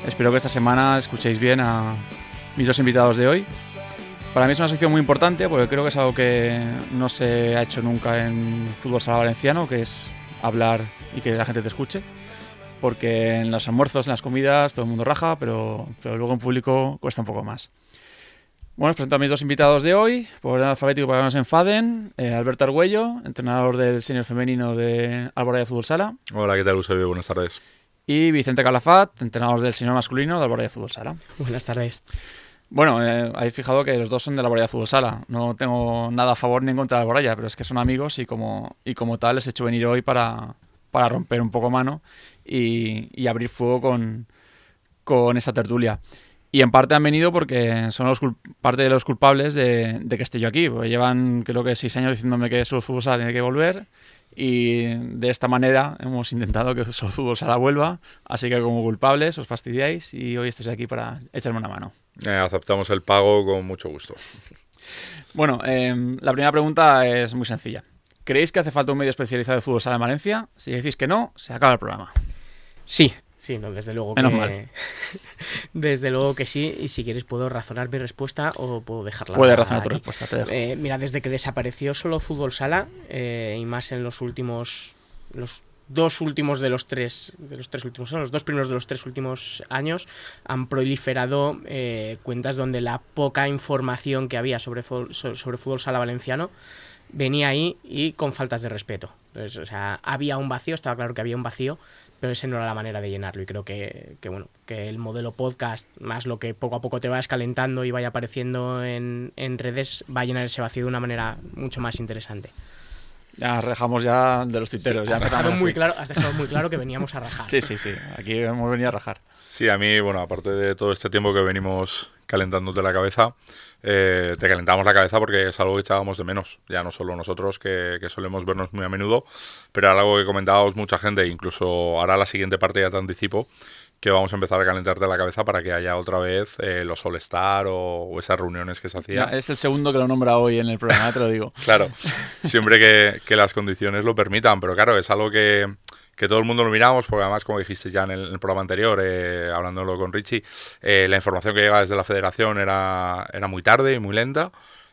Speaker 2: espero que esta semana escuchéis bien a mis dos invitados de hoy. Para mí es una sección muy importante porque creo que es algo que no se ha hecho nunca en fútbol sala valenciano, que es hablar y que la gente te escuche. Porque en los almuerzos, en las comidas, todo el mundo raja, pero, pero luego en público cuesta un poco más. Bueno, os presento a mis dos invitados de hoy, por orden alfabético para que no se enfaden. Eh, Alberto Argüello, entrenador del senior femenino de Alboraya Fútbol Sala.
Speaker 10: Hola, ¿qué tal, Eusebio? Buenas tardes.
Speaker 2: Y Vicente Calafat, entrenador del senior masculino de Alboraya Fútbol Sala.
Speaker 11: Buenas tardes.
Speaker 2: Bueno, eh, habéis fijado que los dos son de la Alboraya Fútbol Sala. No tengo nada a favor ni en contra de Alboraya, pero es que son amigos y como, y como tal les he hecho venir hoy para, para romper un poco mano y, y abrir fuego con, con esta tertulia. Y en parte han venido porque son los parte de los culpables de, de, que esté yo aquí. Porque llevan creo que seis años diciéndome que Solo Fútbol Sala tiene que volver y de esta manera hemos intentado que Solo Fútbol Sala vuelva. Así que como culpables os fastidiáis y hoy estáis aquí para echarme una mano.
Speaker 10: Eh, aceptamos el pago con mucho gusto. [LAUGHS]
Speaker 2: Bueno, eh, la primera pregunta es muy sencilla. ¿Creéis que hace falta un medio especializado de fútbol sala en Valencia? Si decís que no, se acaba el programa.
Speaker 11: Sí, Sí, no, desde luego
Speaker 2: Menos
Speaker 11: que.
Speaker 2: mal. [LAUGHS]
Speaker 11: Desde luego que sí. Y si quieres, puedo razonar mi respuesta o puedo dejarla.
Speaker 2: Puedes razonar tu respuesta, te dejo.
Speaker 11: Eh, mira, desde que desapareció solo fútbol sala, eh, y más en los últimos. Los dos últimos de los tres. De los tres últimos. Los dos primeros de los tres últimos años han proliferado eh, cuentas donde la poca información que había sobre, sobre fútbol sala valenciano venía ahí y con faltas de respeto. Entonces, o sea, había un vacío, estaba claro que había un vacío, pero ese no era la manera de llenarlo. Y creo que, que, bueno, que el modelo podcast, más lo que poco a poco te vayas calentando y vaya apareciendo en, en redes, va a llenar ese vacío de una manera mucho más interesante.
Speaker 2: Ya rajamos ya de los tuiteros.
Speaker 11: Sí,
Speaker 2: ya
Speaker 11: has, dejado muy claro, has dejado muy claro que veníamos a rajar. [LAUGHS]
Speaker 2: Sí, sí, sí. Aquí hemos venido a rajar.
Speaker 10: Sí, a mí, bueno, aparte de todo este tiempo que venimos calentándote la cabeza, eh, te calentamos la cabeza porque es algo que echábamos de menos. Ya no solo nosotros, que, que solemos vernos muy a menudo, pero era algo que comentábamos mucha gente, incluso ahora la siguiente parte ya te anticipo, que vamos a empezar a calentarte la cabeza para que haya otra vez eh, los All-Star o, o esas reuniones que se hacían.
Speaker 2: es el segundo que lo nombra hoy en el programa, te lo digo. [LAUGHS]
Speaker 10: Claro, [LAUGHS] siempre que, que las condiciones lo permitan, pero claro, es algo que, que todo el mundo lo miramos, porque además, como dijiste ya en el, en el programa anterior, eh, hablándolo con Richie, eh, la información que llega desde la federación era, era muy tarde y muy lenta.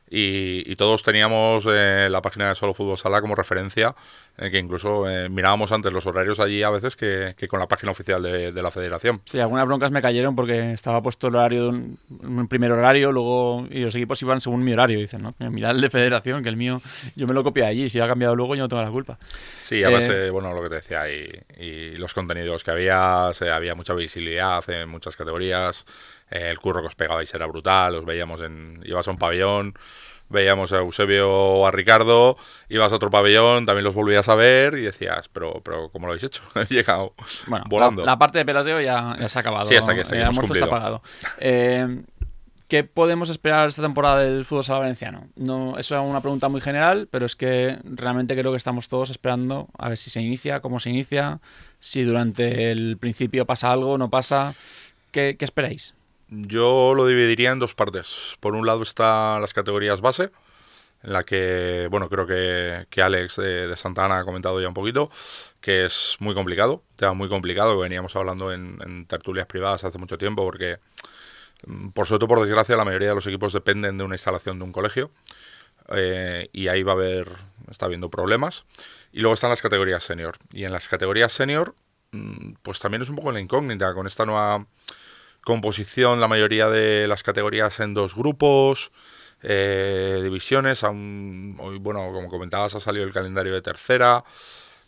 Speaker 10: y, y todos teníamos eh, la página de Solo Fútbol Sala como referencia, eh, que incluso eh, mirábamos antes los horarios allí a veces que, que con la página oficial de, de la federación.
Speaker 2: Sí, algunas broncas me cayeron porque estaba puesto el horario de un, un primer horario, luego y los equipos iban según mi horario. Dicen, ¿no? Mirad el de federación, que el mío yo me lo copié allí. Si ha cambiado luego, yo no tengo la culpa.
Speaker 10: Sí, a
Speaker 2: Eh,
Speaker 10: base, bueno, lo que te decía, y, y los contenidos que había, se- había mucha visibilidad en muchas categorías, eh, el curro que os pegabais era brutal, os veíamos en, ibas a un pabellón, veíamos a Eusebio o a Ricardo, ibas a otro pabellón, también los volvías a ver y decías, pero, pero ¿cómo lo habéis hecho? [LAUGHS] He llegado
Speaker 2: Bueno,
Speaker 10: volando.
Speaker 2: La, la parte de peloteo ya, ya se ha acabado.
Speaker 10: Sí, hasta aquí, hasta aquí,
Speaker 2: el almuerzo está pagado. Eh, ¿Qué podemos esperar esta temporada del fútbol sala valenciano? No, eso es una pregunta muy general, pero es que realmente creo que estamos todos esperando a ver si se inicia, cómo se inicia, si durante el principio pasa algo, no pasa. ¿Qué, qué esperáis?
Speaker 10: Yo lo dividiría en dos partes. Por un lado están las categorías base, en la que, bueno, creo que, que Alex de, de Santana ha comentado ya un poquito, que es muy complicado, tema muy complicado, que veníamos hablando en, tertulias privadas hace mucho tiempo, porque, mm, por suerte, por desgracia, la mayoría de los equipos dependen de una instalación de un colegio, eh, y ahí va a haber, está habiendo problemas. Y luego están las categorías senior. Y en las categorías senior, mm, pues también es un poco la incógnita con esta nueva composición, la mayoría de las categorías en dos grupos, eh, divisiones. Aún, hoy, bueno, como comentabas, ha salido el calendario de tercera.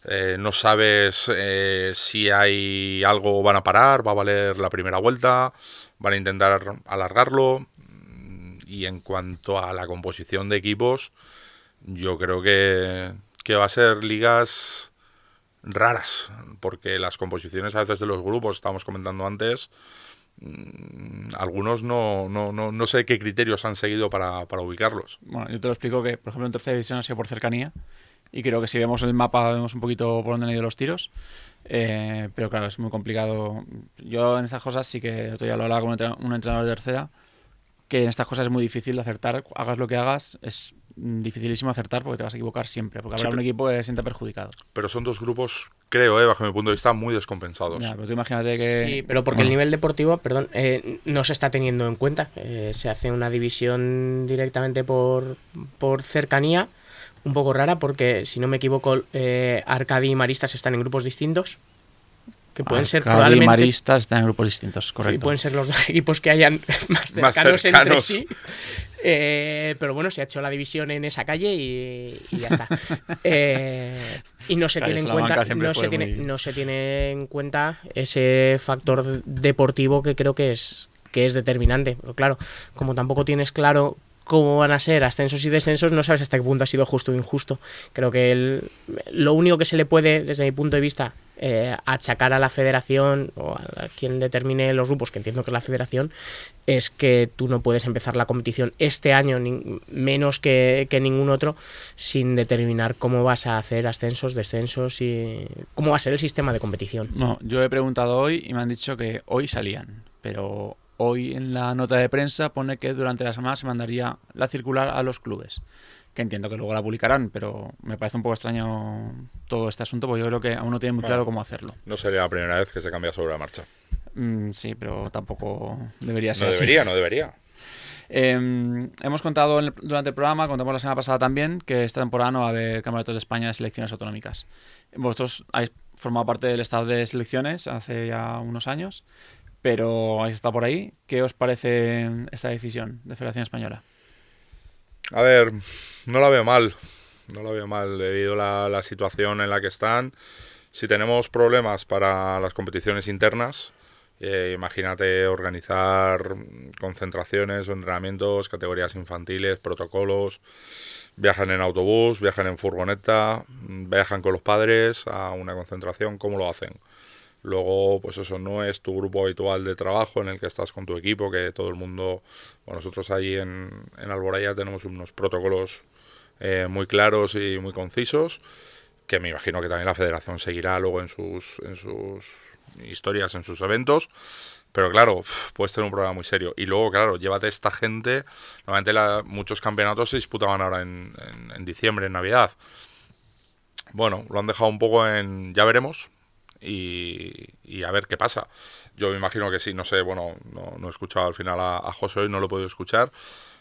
Speaker 10: Eh, no sabes eh, si hay algo, van a parar, va a valer la primera vuelta, van a intentar alargarlo. Mm, Y en cuanto a la composición de equipos, yo creo que, que va a ser ligas raras, porque las composiciones a veces de los grupos, estábamos comentando antes, algunos no, no, no, no sé qué criterios han seguido para, para ubicarlos.
Speaker 2: Bueno, yo te lo explico que, por ejemplo, en tercera división ha sido por cercanía. Y creo que si vemos el mapa vemos un poquito por dónde han ido los tiros. Eh, pero claro, es muy complicado. Yo en estas cosas sí que otro día lo hablaba con un entrenador- de tercera, que en estas cosas es muy difícil acertar. Hagas lo que hagas, es mm, dificilísimo acertar porque te vas a equivocar siempre. Porque
Speaker 10: Sí,
Speaker 2: habrá un equipo que se sienta perjudicado.
Speaker 10: Pero son dos grupos, creo, eh, bajo mi punto de vista, muy descompensados.
Speaker 2: Ya, pero tú imagínate que...
Speaker 11: Sí, pero porque el nivel deportivo, perdón, eh, no se está teniendo en cuenta. Eh, se hace una división directamente por, por cercanía, un poco rara, porque si no me equivoco, eh, Arcadi y Maristas están en grupos distintos. Que pueden ser
Speaker 2: Arcadi y
Speaker 11: probablemente.
Speaker 2: Maristas están en grupos distintos,
Speaker 11: Sí,
Speaker 2: correcto.
Speaker 11: pueden ser los dos [LAUGHS] equipos que hayan [LAUGHS] más
Speaker 10: Más
Speaker 11: cercanos, entre
Speaker 10: cercanos.
Speaker 11: sí. Eh, pero bueno, se ha hecho la división en esa calle y, y ya está. Eh, y no se tiene en cuenta, no se tiene,
Speaker 2: muy-
Speaker 11: no se tiene en cuenta ese factor deportivo que creo que es que es determinante. Pero claro, como tampoco tienes claro cómo van a ser ascensos y descensos, no sabes hasta qué punto ha sido justo o injusto. Creo que el- lo único que se le puede, desde mi punto de vista, eh, achacar a la federación o a quien determine los grupos, que entiendo que es la federación, es que tú no puedes empezar la competición este año, ni- menos que, que ningún otro, sin determinar cómo vas a hacer ascensos, descensos y cómo va a ser el sistema de competición.
Speaker 2: No, yo he preguntado hoy y me han dicho que hoy salían, pero hoy en la nota de prensa pone que durante la semana se mandaría la circular a los clubes, que entiendo que luego la publicarán, pero me parece un poco extraño todo este asunto porque yo creo que aún no tienen muy claro cómo hacerlo.
Speaker 10: No sería la primera vez que se cambia sobre la marcha.
Speaker 2: Mm, sí, pero tampoco debería ser
Speaker 10: No
Speaker 2: así.
Speaker 10: debería, no debería.
Speaker 2: Eh, hemos contado el- durante el programa, contamos la semana pasada también, que esta temporada no va a haber campeonatos de España de selecciones autonómicas. Vosotros habéis formado parte del staff de selecciones hace ya unos años, pero habéis estado por ahí. ¿Qué os parece esta decisión de Federación Española?
Speaker 10: A ver, no la veo mal. No la veo mal debido a la, situación en la que están. Si tenemos problemas para las competiciones internas, eh, imagínate organizar concentraciones o entrenamientos, categorías infantiles, protocolos, viajan en autobús, viajan en furgoneta, viajan con los padres a una concentración, ¿cómo lo hacen? Luego, pues eso no es tu grupo habitual de trabajo en el que estás con tu equipo, que todo el mundo, nosotros allí en, en Alboraya tenemos unos protocolos eh, muy claros y muy concisos, que me imagino que también la federación seguirá luego en sus, en sus historias, en sus eventos. Pero claro, puedes tener un problema muy serio. Y luego, claro, llévate esta gente. Normalmente muchos campeonatos se disputaban ahora en, en- en diciembre, en Navidad. Bueno, lo han dejado un poco en ya veremos y, a ver qué pasa. Yo me imagino que sí, no sé, bueno, no, no he escuchado al final a, a José hoy, no lo he podido escuchar,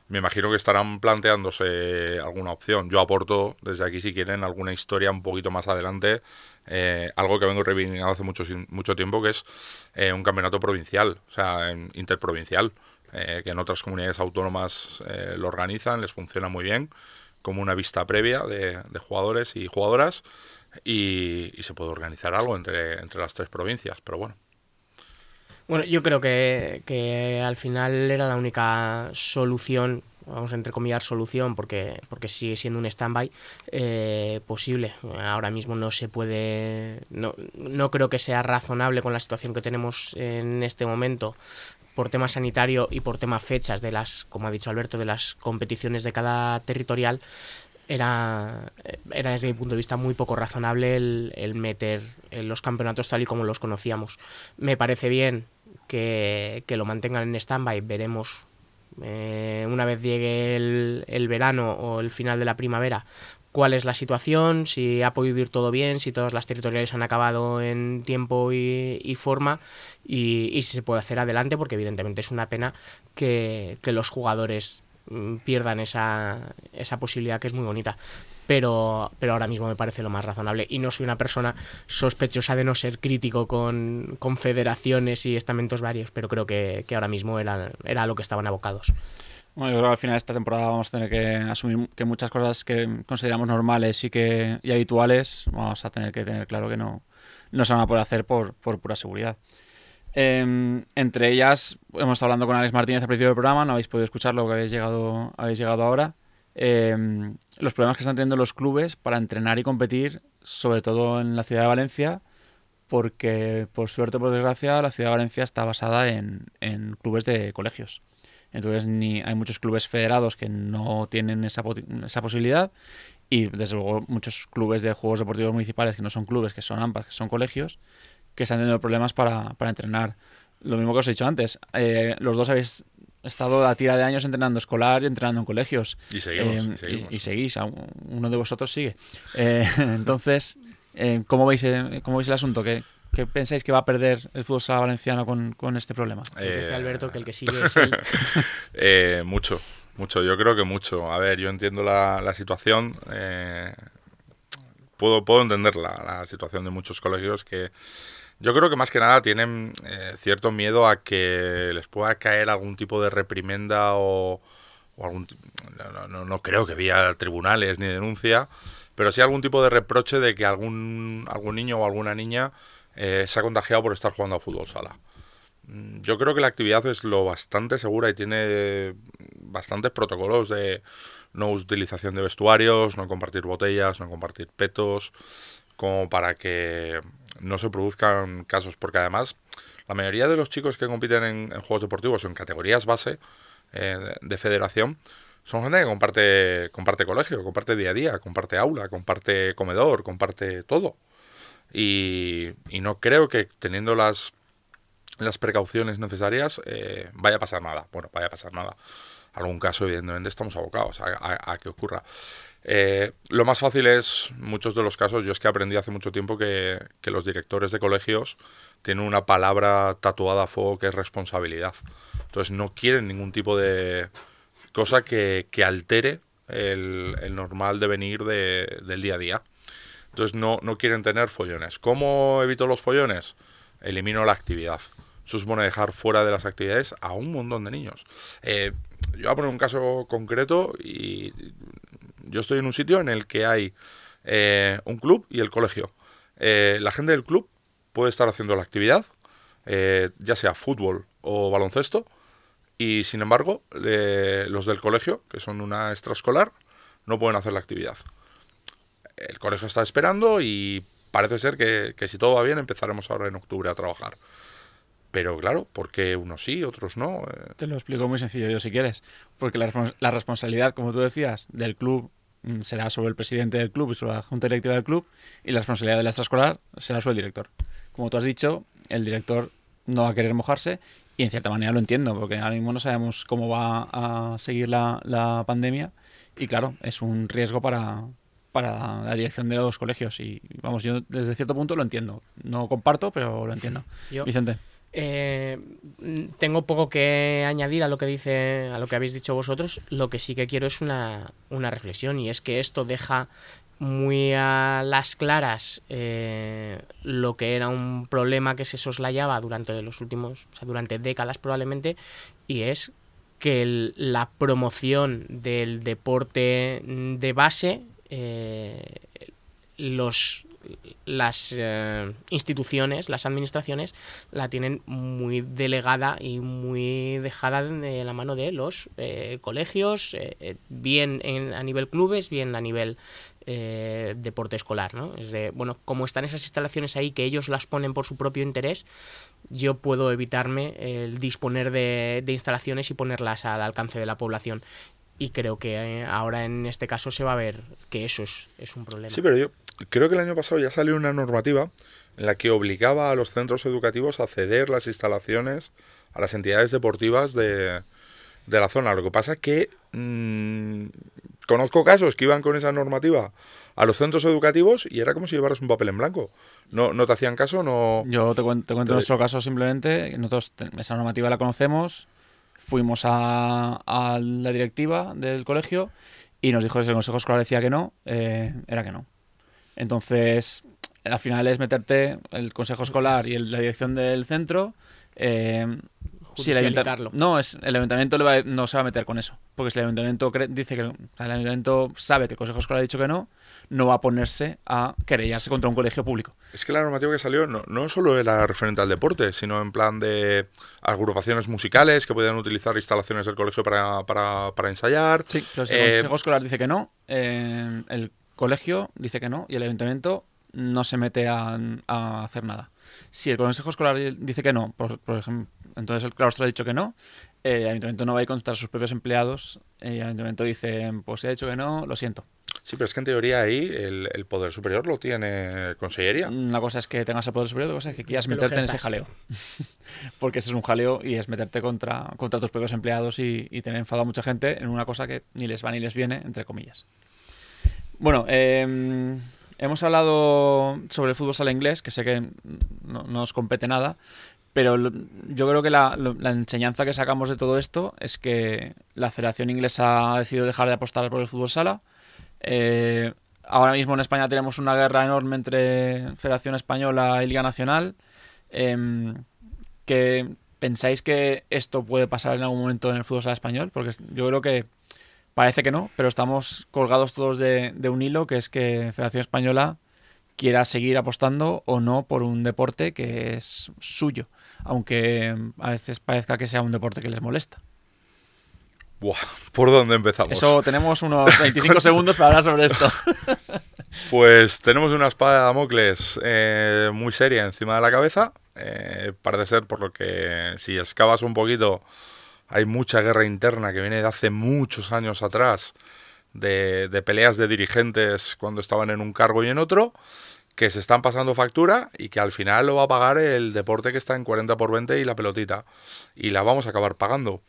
Speaker 10: me imagino que estarán planteándose alguna opción. Yo aporto desde aquí, si quieren, alguna historia un poquito más adelante, eh, algo que vengo reivindicando hace mucho, mucho tiempo, que es eh, un campeonato provincial, o sea, interprovincial, eh, que en otras comunidades autónomas lo organizan, les funciona muy bien, como una vista previa de, jugadores y jugadoras, y, se puede organizar algo entre, entre las tres provincias, pero bueno.
Speaker 11: Bueno, yo creo que, que al final era la única solución vamos a entrecomillar solución porque, porque sigue siendo un stand-by eh, posible. Ahora mismo no se puede, no, no creo que sea razonable con la situación que tenemos en este momento por tema sanitario y por tema fechas de las, como ha dicho Alberto, de las competiciones de cada territorial, era, era desde mi punto de vista muy poco razonable el, el meter los campeonatos tal y como los conocíamos. Me parece bien que, lo mantengan en stand-by. Veremos eh, una vez llegue el, verano o el final de la primavera cuál es la situación, si ha podido ir todo bien, si todas las territoriales han acabado en tiempo y, forma y, si se puede hacer adelante, porque evidentemente es una pena que, que los jugadores pierdan esa, esa posibilidad que es muy bonita pero, pero ahora mismo me parece lo más razonable. Y no soy una persona sospechosa de no ser crítico con, con federaciones y estamentos varios, pero creo que, que ahora mismo era, era lo que estaban abocados.
Speaker 2: Bueno, yo creo que al final de esta temporada vamos a tener que asumir que muchas cosas que consideramos normales y que y habituales, vamos a tener que tener claro que no, no se van a poder hacer por, por pura seguridad. Em, entre ellas, hemos estado hablando con Alex Martínez al principio del programa, no habéis podido escucharlo, que habéis llegado, habéis llegado ahora. Em, los problemas que están teniendo los clubes para entrenar y competir, sobre todo en la ciudad de Valencia, porque por suerte o por desgracia la ciudad de Valencia está basada en, clubes de colegios. Entonces ni hay muchos clubes federados que no tienen esa, esa posibilidad y desde luego muchos clubes de juegos deportivos municipales que no son clubes, que son AMPAs, que son colegios, que están teniendo problemas para, para entrenar. Lo mismo que os he dicho antes, eh, los dos habéis estado a tira de años entrenando escolar y entrenando en colegios.
Speaker 10: Y seguimos.
Speaker 2: Eh, y, seguís, uno de vosotros sigue. Eh, [LAUGHS] entonces, eh, ¿cómo, veis, ¿cómo veis el asunto? ¿Qué, ¿Qué, pensáis que va a perder el fútbol sala valenciano con, con este problema?
Speaker 11: Dice Alberto que el que sigue [LAUGHS] es
Speaker 10: él. mucho, mucho. Yo creo que mucho. A ver, yo entiendo la, la situación. puedo, puedo entender la, la situación de muchos colegios que yo creo que más que nada tienen eh, cierto miedo a que les pueda caer algún tipo de reprimenda o, algún... No, no, creo que vía tribunales ni denuncia, pero sí algún tipo de reproche de que algún, algún niño o alguna niña eh, se ha contagiado por estar jugando a fútbol sala. Mm, yo creo que la actividad es lo bastante segura y tiene bastantes protocolos de no utilización de vestuarios, no compartir botellas, no compartir petos, como para que no se produzcan casos, porque además la mayoría de los chicos que compiten en, juegos deportivos o en categorías base eh, de federación son gente que comparte, comparte colegio, comparte día a día, comparte aula, comparte comedor, comparte todo. Y, no creo que teniendo las, las precauciones necesarias eh, vaya a pasar nada. Bueno, vaya a pasar nada. Algún caso, evidentemente, estamos abocados a que ocurra. Eh, lo más fácil es, muchos de los casos, yo es que aprendí hace mucho tiempo que, los directores de colegios tienen una palabra tatuada a fuego que es responsabilidad. Entonces no quieren ningún tipo de cosa que, altere el, normal devenir de, del día a día. Entonces no, no quieren tener follones. ¿Cómo evito los follones? Elimino la actividad. Eso supone dejar fuera de las actividades a un montón de niños. Eh, yo voy a poner un caso concreto y yo estoy en un sitio en el que hay eh, un club y el colegio. Eh, la gente del club puede estar haciendo la actividad, eh, ya sea fútbol o baloncesto, y sin embargo, los del colegio, que son una extraescolar, no pueden hacer la actividad. El colegio está esperando y parece ser que, si todo va bien empezaremos ahora en octubre a trabajar. Pero claro, porque unos sí, otros no.
Speaker 2: Te lo explico muy sencillo yo si quieres. Porque la, responsabilidad, como tú decías, del club será sobre el presidente del club y sobre la junta directiva del club y la responsabilidad de la extraescolar será sobre el director. Como tú has dicho, el director no va a querer mojarse y en cierta manera lo entiendo porque ahora mismo no sabemos cómo va a seguir la, la pandemia y claro, es un riesgo para, para la dirección de los colegios y vamos, yo desde cierto punto lo entiendo. No comparto, pero lo entiendo. Vicente.
Speaker 11: Eh, tengo poco que añadir a lo que dice, a lo que habéis dicho vosotros. Lo que sí que quiero es una, una reflexión y es que esto deja muy a las claras eh, lo que era un problema que se soslayaba durante los últimos, o sea, durante décadas probablemente, y es que la promoción del deporte de base, eh, los las eh, instituciones, las administraciones, la tienen muy delegada y muy dejada de la mano de los eh, colegios, eh, eh, bien en- a nivel clubes, bien a nivel eh, deporte escolar, ¿no? Es de, bueno, como están esas instalaciones ahí que ellos las ponen por su propio interés, yo puedo evitarme el disponer de, de instalaciones y ponerlas al alcance de la población. Y creo que ahora en este caso se va a ver que eso es, es un problema.
Speaker 10: Sí, pero yo creo que el año pasado ya salió una normativa en la que obligaba a los centros educativos a ceder las instalaciones a las entidades deportivas de, de la zona. Lo que pasa es que mm, conozco casos que iban con esa normativa a los centros educativos y era como si llevaras un papel en blanco. No, no te hacían caso, no...
Speaker 2: Yo te cuento, te cuento nuestro caso simplemente. Nosotros esa normativa la conocemos. Fuimos a, a la directiva del colegio y nos dijo que el consejo escolar decía que no, eh, era que no. Entonces, al final es meterte el consejo escolar y el- la dirección del centro. eh, si el ayunta-
Speaker 11: Judicializarlo.
Speaker 2: no, es, el ayuntamiento le va- no se va a meter con eso. Porque si el ayuntamiento dice que sea, el ayuntamiento sabe que el consejo escolar ha dicho que no, no va a ponerse a querellarse contra un colegio público.
Speaker 10: Es que la normativa que salió no, no solo era referente al deporte, sino en plan de agrupaciones musicales que podían utilizar instalaciones del colegio para, para, para ensayar.
Speaker 2: Sí, pero si el
Speaker 10: Eh,
Speaker 2: consejo escolar dice que no, eh, el colegio dice que no y el ayuntamiento no se mete a, a hacer nada. Si el consejo escolar dice que no, por, por ejemplo, entonces el claustro ha dicho que no, eh, el ayuntamiento no va a ir contra sus propios empleados eh, y el ayuntamiento dice, pues si ha dicho que no, lo siento.
Speaker 10: Sí, pero es que en teoría ahí el, el poder superior lo tiene Consellería.
Speaker 2: Una cosa es que tengas el poder superior, otra cosa es que quieras
Speaker 11: Que
Speaker 2: meterte en ese jaleo. [LAUGHS] Porque ese es un jaleo y es meterte contra, contra tus propios empleados y, y tener enfadado a mucha gente en una cosa que ni les va ni les viene, entre comillas. Bueno, eh, hemos hablado sobre el fútbol sala inglés, que sé que no, no os compete nada, pero yo creo que la, enseñanza que sacamos de todo esto es que la Federación Inglesa ha decidido dejar de apostar por el fútbol sala. Eh, ahora mismo en España tenemos una guerra enorme entre Federación Española y Liga Nacional. Em, que pensáis que esto puede pasar en algún momento en el fútbol sala español, porque yo creo que parece que no, pero estamos colgados todos de, de un hilo, que es que Federación Española quiera seguir apostando o no por un deporte que es suyo, aunque a veces parezca que sea un deporte que les molesta.
Speaker 10: Buah, ¿por dónde empezamos?
Speaker 2: Eso tenemos unos [LAUGHS] 25 segundos para hablar sobre esto. [LAUGHS]
Speaker 10: Pues tenemos una espada de Damocles eh, muy seria encima de la cabeza. Eh, parece ser por lo que si excavas un poquito hay mucha guerra interna que viene de hace muchos años atrás de, peleas de dirigentes cuando estaban en un cargo y en otro que se están pasando factura y que al final lo va a pagar el deporte que está en 40 por 20 y la pelotita. Y la vamos a acabar pagando,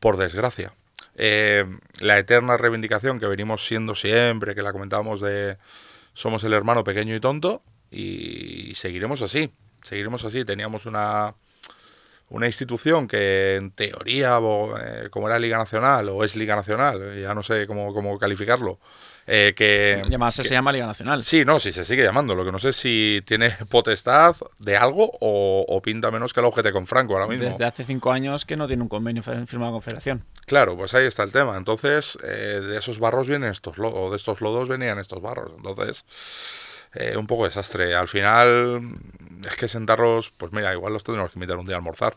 Speaker 10: por desgracia. Eh, la eterna reivindicación que venimos siendo siempre, que la comentábamos de somos el hermano pequeño y tonto, y seguiremos así, seguiremos así. Teníamos una, una institución que en teoría, eh, como era Liga Nacional, o es Liga Nacional, ya no sé cómo, cómo calificarlo, eh, que...
Speaker 2: Llamarse
Speaker 10: que-
Speaker 2: se llama Liga Nacional.
Speaker 10: Sí, no, sí se sigue llamando. Lo que no sé es si tiene potestad de algo o, o pinta menos que el OGT con Franco ahora mismo.
Speaker 2: Desde hace cinco años que no tiene un convenio firmado con Federación.
Speaker 10: Claro, pues ahí está el tema. Entonces, eh, de esos barros vienen estos lodos, o de estos lodos venían estos barros. Entonces, eh, un poco desastre. Al final, es que sentarlos, pues mira, igual los tendremos que invitar un día a almorzar.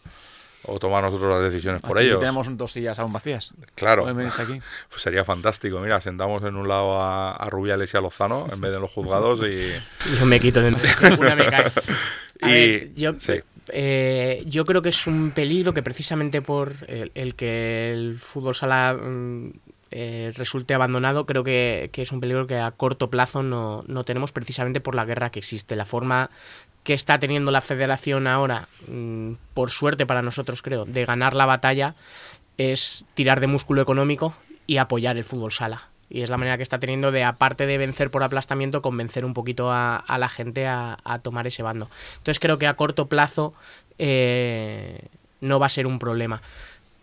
Speaker 10: O tomar nosotros las decisiones por
Speaker 2: Aquí
Speaker 10: ellos.
Speaker 2: tenemos dos sillas aún vacías.
Speaker 10: Claro.
Speaker 2: Aquí. [LAUGHS]
Speaker 10: Pues sería fantástico. Mira, sentamos en un lado a, a Rubiales y a Lozano en vez de los juzgados y... [LAUGHS]
Speaker 11: Yo me quito de [LAUGHS] una me cae. A
Speaker 10: Y-
Speaker 11: ver, yo,
Speaker 10: sí.
Speaker 11: eh, yo creo que es un peligro que precisamente por el, el que el fútbol sala mm, eh, resulte abandonado, creo que, que es un peligro que a corto plazo no, no tenemos precisamente por la guerra que existe. La forma que está teniendo la federación ahora, mm, por suerte para nosotros creo, de ganar la batalla es tirar de músculo económico y apoyar el fútbol sala. Y es la manera que está teniendo de, aparte de vencer por aplastamiento, convencer un poquito a, la gente a, a tomar ese bando. Entonces creo que a corto plazo eh, no va a ser un problema.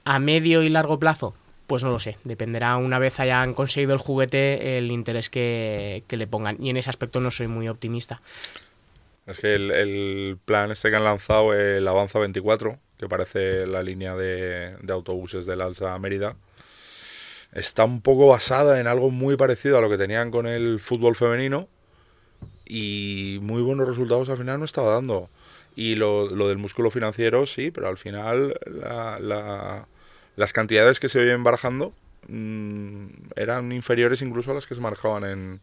Speaker 11: A medio y largo plazo, pues no lo sé, dependerá una vez hayan conseguido el juguete el interés que, que le pongan. Y en ese aspecto no soy muy optimista.
Speaker 10: Es que el, el plan este que han lanzado, el Avanza 24, que parece la línea de, de autobuses del Alsa Mérida, está un poco basada en algo muy parecido a lo que tenían con el fútbol femenino y muy buenos resultados al final no estaba dando. Y lo, lo del músculo financiero sí, pero al final la, la- las cantidades que se oyen barajando mm, eran inferiores incluso a las que se manejaban en,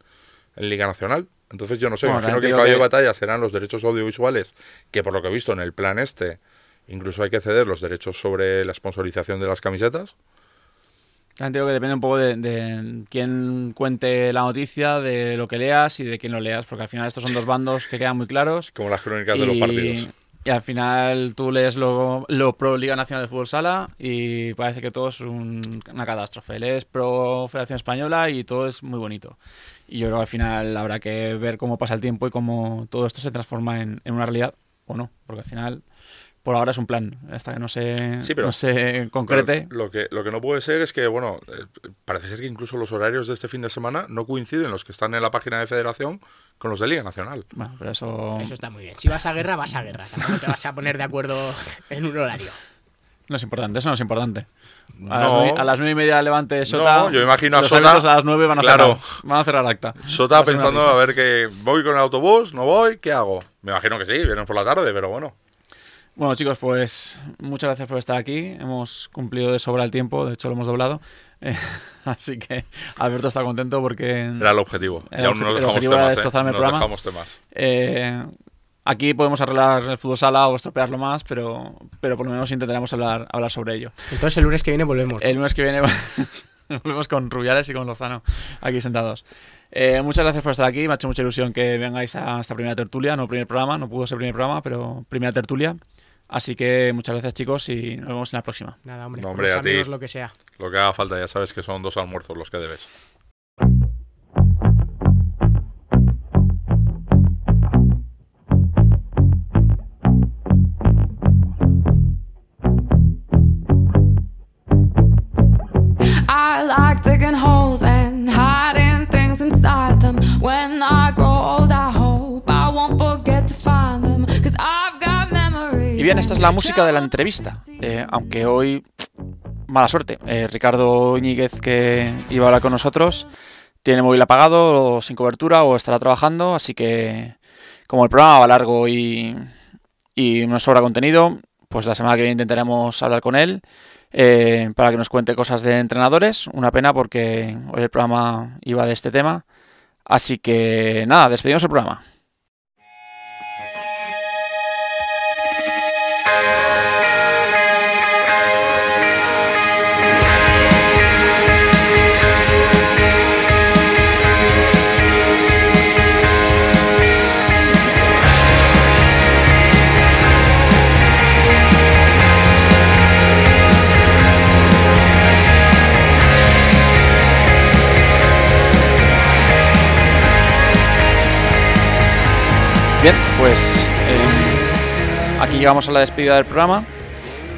Speaker 10: en Liga Nacional. Entonces yo no sé,
Speaker 2: Bueno,
Speaker 10: imagino que el caballo de batalla serán los derechos audiovisuales, que por lo que he visto en el plan este, incluso hay que ceder los derechos sobre la sponsorización de las camisetas.
Speaker 2: Digo que depende un poco de, de quién cuente la noticia, de lo que leas y de quién lo leas, porque al final estos son dos bandos que quedan muy claros.
Speaker 10: Como las crónicas de los partidos.
Speaker 2: Y al final tú lees lo, lo pro Liga Nacional de Fútbol Sala y parece que todo es un- una catástrofe. Lees pro Federación Española y todo es muy bonito. Y yo creo que al final habrá que ver cómo pasa el tiempo y cómo todo esto se transforma en, en una realidad o no, porque al final por ahora es un plan, hasta que no se,
Speaker 10: Sí, pero-
Speaker 2: no se concrete.
Speaker 10: Pero lo, que, lo que no puede ser es que, bueno, eh, parece ser que incluso los horarios de este fin de semana no coinciden los que están en la página de Federación con los de Liga Nacional.
Speaker 2: Bueno, pero eso,
Speaker 11: Eso está muy bien. Si vas a guerra, vas a guerra. Tampoco te vas a poner de acuerdo en un horario.
Speaker 2: no es importante, eso no es importante. A,
Speaker 10: No.
Speaker 2: las, nueve, a las nueve y media levante Sota.
Speaker 10: No, yo imagino a
Speaker 2: los
Speaker 10: Sota-
Speaker 2: a las nueve van a,
Speaker 10: Claro.
Speaker 2: cerrar, van a cerrar acta.
Speaker 10: Sota pensando a ver que voy con el autobús, no voy, ¿qué hago? Me imagino que sí, vienen por la tarde, pero bueno.
Speaker 2: Bueno, chicos, pues muchas gracias por estar aquí. Hemos cumplido de sobra el tiempo, de hecho lo hemos doblado. Eh, [LAUGHS] así que Alberto está contento porque.
Speaker 10: Era el objetivo.
Speaker 2: El
Speaker 10: y aún no dejamos temas, ¿eh?
Speaker 2: el
Speaker 10: No
Speaker 2: programa.
Speaker 10: dejamos temas.
Speaker 2: Eh, aquí podemos arreglar el fútbol sala o estropearlo más, pero, pero por lo menos intentaremos hablar, hablar sobre ello.
Speaker 11: Entonces el lunes que viene volvemos.
Speaker 2: El lunes que viene [LAUGHS] volvemos con Rubiales y con Lozano aquí sentados. Eh, muchas gracias por estar aquí. Me ha hecho mucha ilusión que vengáis a esta primera tertulia, no primer programa, no pudo ser primer programa, pero primera tertulia. Así que muchas gracias chicos y nos vemos en la próxima.
Speaker 11: Nada, hombre.
Speaker 10: No, hombre,
Speaker 11: los
Speaker 10: a ti.
Speaker 11: amigos, lo que sea.
Speaker 10: Lo que haga falta, ya sabes que son dos almuerzos los que debes.
Speaker 2: Bien, esta es la música de la entrevista. Eh, aunque hoy, mala suerte. Eh, Ricardo Íñiguez, que iba a hablar con nosotros, tiene móvil apagado o sin cobertura o estará trabajando. Así que, como el programa va largo y, y nos sobra contenido, pues la semana que viene intentaremos hablar con él eh, para que nos cuente cosas de entrenadores. Una pena porque hoy el programa iba de este tema. Así que nada, despedimos el programa. Bien, pues eh, aquí llegamos a la despedida del programa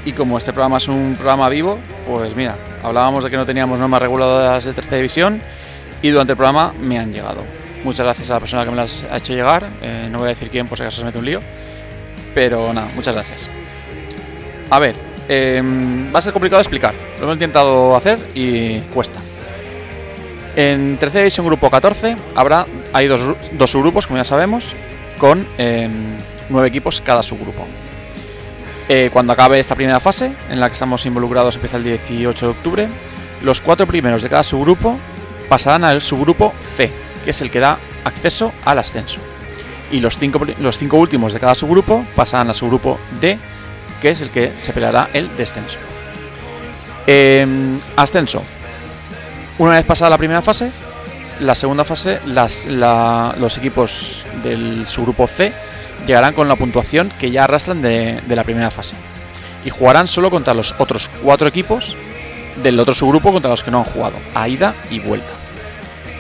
Speaker 2: y como este programa es un programa vivo, pues mira, hablábamos de que no teníamos normas reguladoras de tercera división y durante el programa me han llegado. Muchas gracias a la persona que me las ha hecho llegar, eh, no voy a decir quién por si acaso se mete un lío, pero nada, muchas gracias. A ver, eh, va a ser complicado explicar, lo hemos intentado hacer y cuesta. En tercera división grupo 14 habrá, hay dos, dos subgrupos, como ya sabemos, con eh, nueve equipos cada subgrupo. Eh, cuando acabe esta primera fase, en la que estamos involucrados, empieza el 18 de octubre, los cuatro primeros de cada subgrupo pasarán al subgrupo C, que es el que da acceso al ascenso. Y los cinco, los cinco últimos de cada subgrupo pasarán al subgrupo D, que es el que se peleará el descenso. Eh, ascenso. Una vez pasada la primera fase, la segunda fase, los equipos del subgrupo C llegarán con la puntuación que ya arrastran de, de la primera fase. Y jugarán solo contra los otros cuatro equipos del otro subgrupo contra los que no han jugado, a ida y vuelta.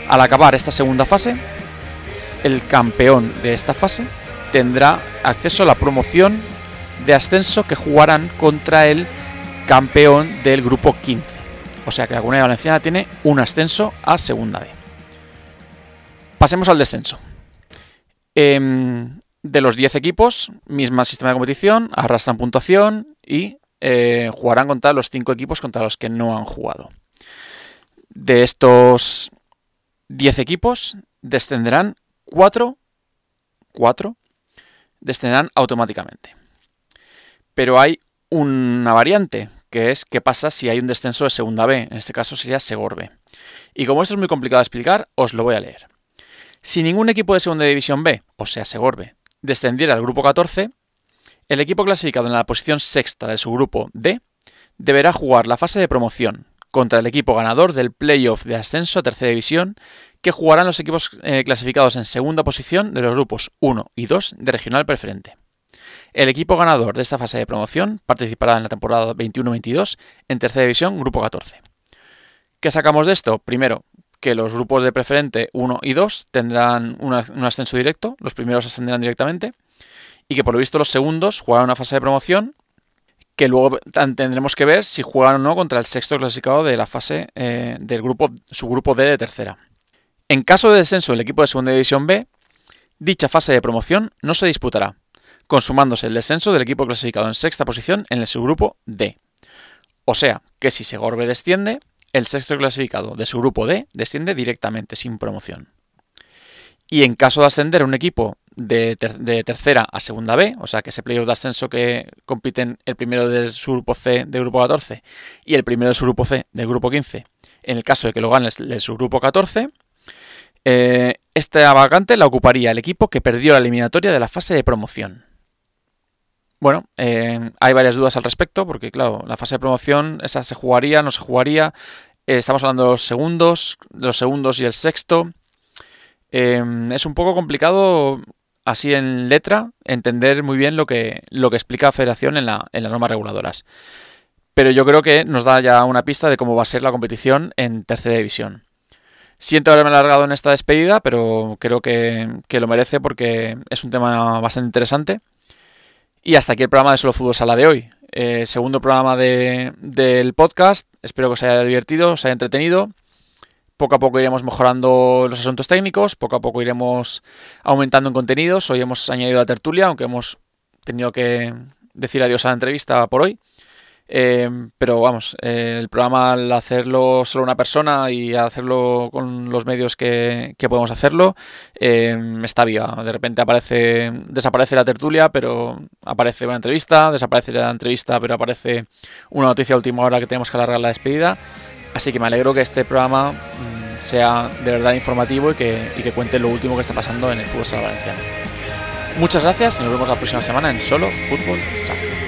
Speaker 2: Al acabar esta segunda fase, el campeón de esta fase tendrá acceso a la promoción de ascenso que jugarán contra el campeón del grupo 15. O sea que la Comunidad Valenciana tiene un ascenso a Segunda B. Pasemos al descenso. Em, de los 10 equipos, misma sistema de competición, arrastran puntuación y eh, jugarán contra los 5 equipos contra los que no han jugado. De estos 10 equipos, descenderán 4, 4, descenderán automáticamente. Pero hay una variante, que es qué pasa si hay un descenso de segunda B, en este caso sería Segorbe. Y como esto es muy complicado de explicar, os lo voy a leer. Si ningún equipo de segunda división B, o sea Segorbe, descendiera al grupo 14, el equipo clasificado en la posición sexta de su grupo D deberá jugar la fase de promoción contra el equipo ganador del playoff de ascenso a tercera división que jugarán los equipos eh, clasificados en segunda posición de los grupos 1 y 2 de regional preferente. El equipo ganador de esta fase de promoción participará en la temporada 21-22 en tercera división, grupo 14. ¿Qué sacamos de esto? Primero, que los grupos de preferente 1 y 2 tendrán un ascenso directo, los primeros ascenderán directamente, y que por lo visto los segundos jugarán una fase de promoción que luego tendremos que ver si juegan o no contra el sexto clasificado de la fase eh, del grupo, su grupo D de tercera. En caso de descenso del equipo de segunda división B, dicha fase de promoción no se disputará, consumándose el descenso del equipo clasificado en sexta posición en el subgrupo D. O sea, que si Segorbe desciende, el sexto clasificado de su grupo D desciende directamente, sin promoción. Y en caso de ascender un equipo de, tercera a segunda B, o sea que ese playoff de ascenso que compiten el primero del su grupo C del grupo 14 y el primero de su grupo C del grupo 15, en el caso de que lo gane el su grupo 14, eh, esta vacante la ocuparía el equipo que perdió la eliminatoria de la fase de promoción. Bueno, eh, hay varias dudas al respecto, porque claro, la fase de promoción, esa se jugaría, no se jugaría. Eh, estamos hablando de los segundos, los segundos y el sexto. es un poco complicado así en letra, entender muy bien lo que, lo que explica Federación en, la, en las normas reguladoras. Pero yo creo que nos da ya una pista de cómo va a ser la competición en tercera división. Siento haberme alargado en esta despedida, pero creo que, lo merece porque es un tema bastante interesante. Y hasta aquí el programa de Solo Fútbol Sala de hoy. Eh, segundo programa del podcast. Espero que os haya divertido, os haya entretenido. Poco a poco iremos mejorando los asuntos técnicos, poco a poco iremos aumentando en contenidos. Hoy hemos añadido la tertulia, aunque hemos tenido que decir adiós a la entrevista por hoy. Eh, pero vamos, eh, el programa al hacerlo solo una persona y hacerlo con los medios que, podemos hacerlo eh, está viva. De repente aparece, desaparece la tertulia, pero aparece una entrevista, desaparece la entrevista, pero aparece una noticia última hora que tenemos que alargar la despedida. Así que me alegro que este programa mm, sea de verdad informativo y que, y que cuente lo último que está pasando en el fútbol sala valenciano. Muchas gracias y nos vemos la próxima semana en Solo Fútbol Sala.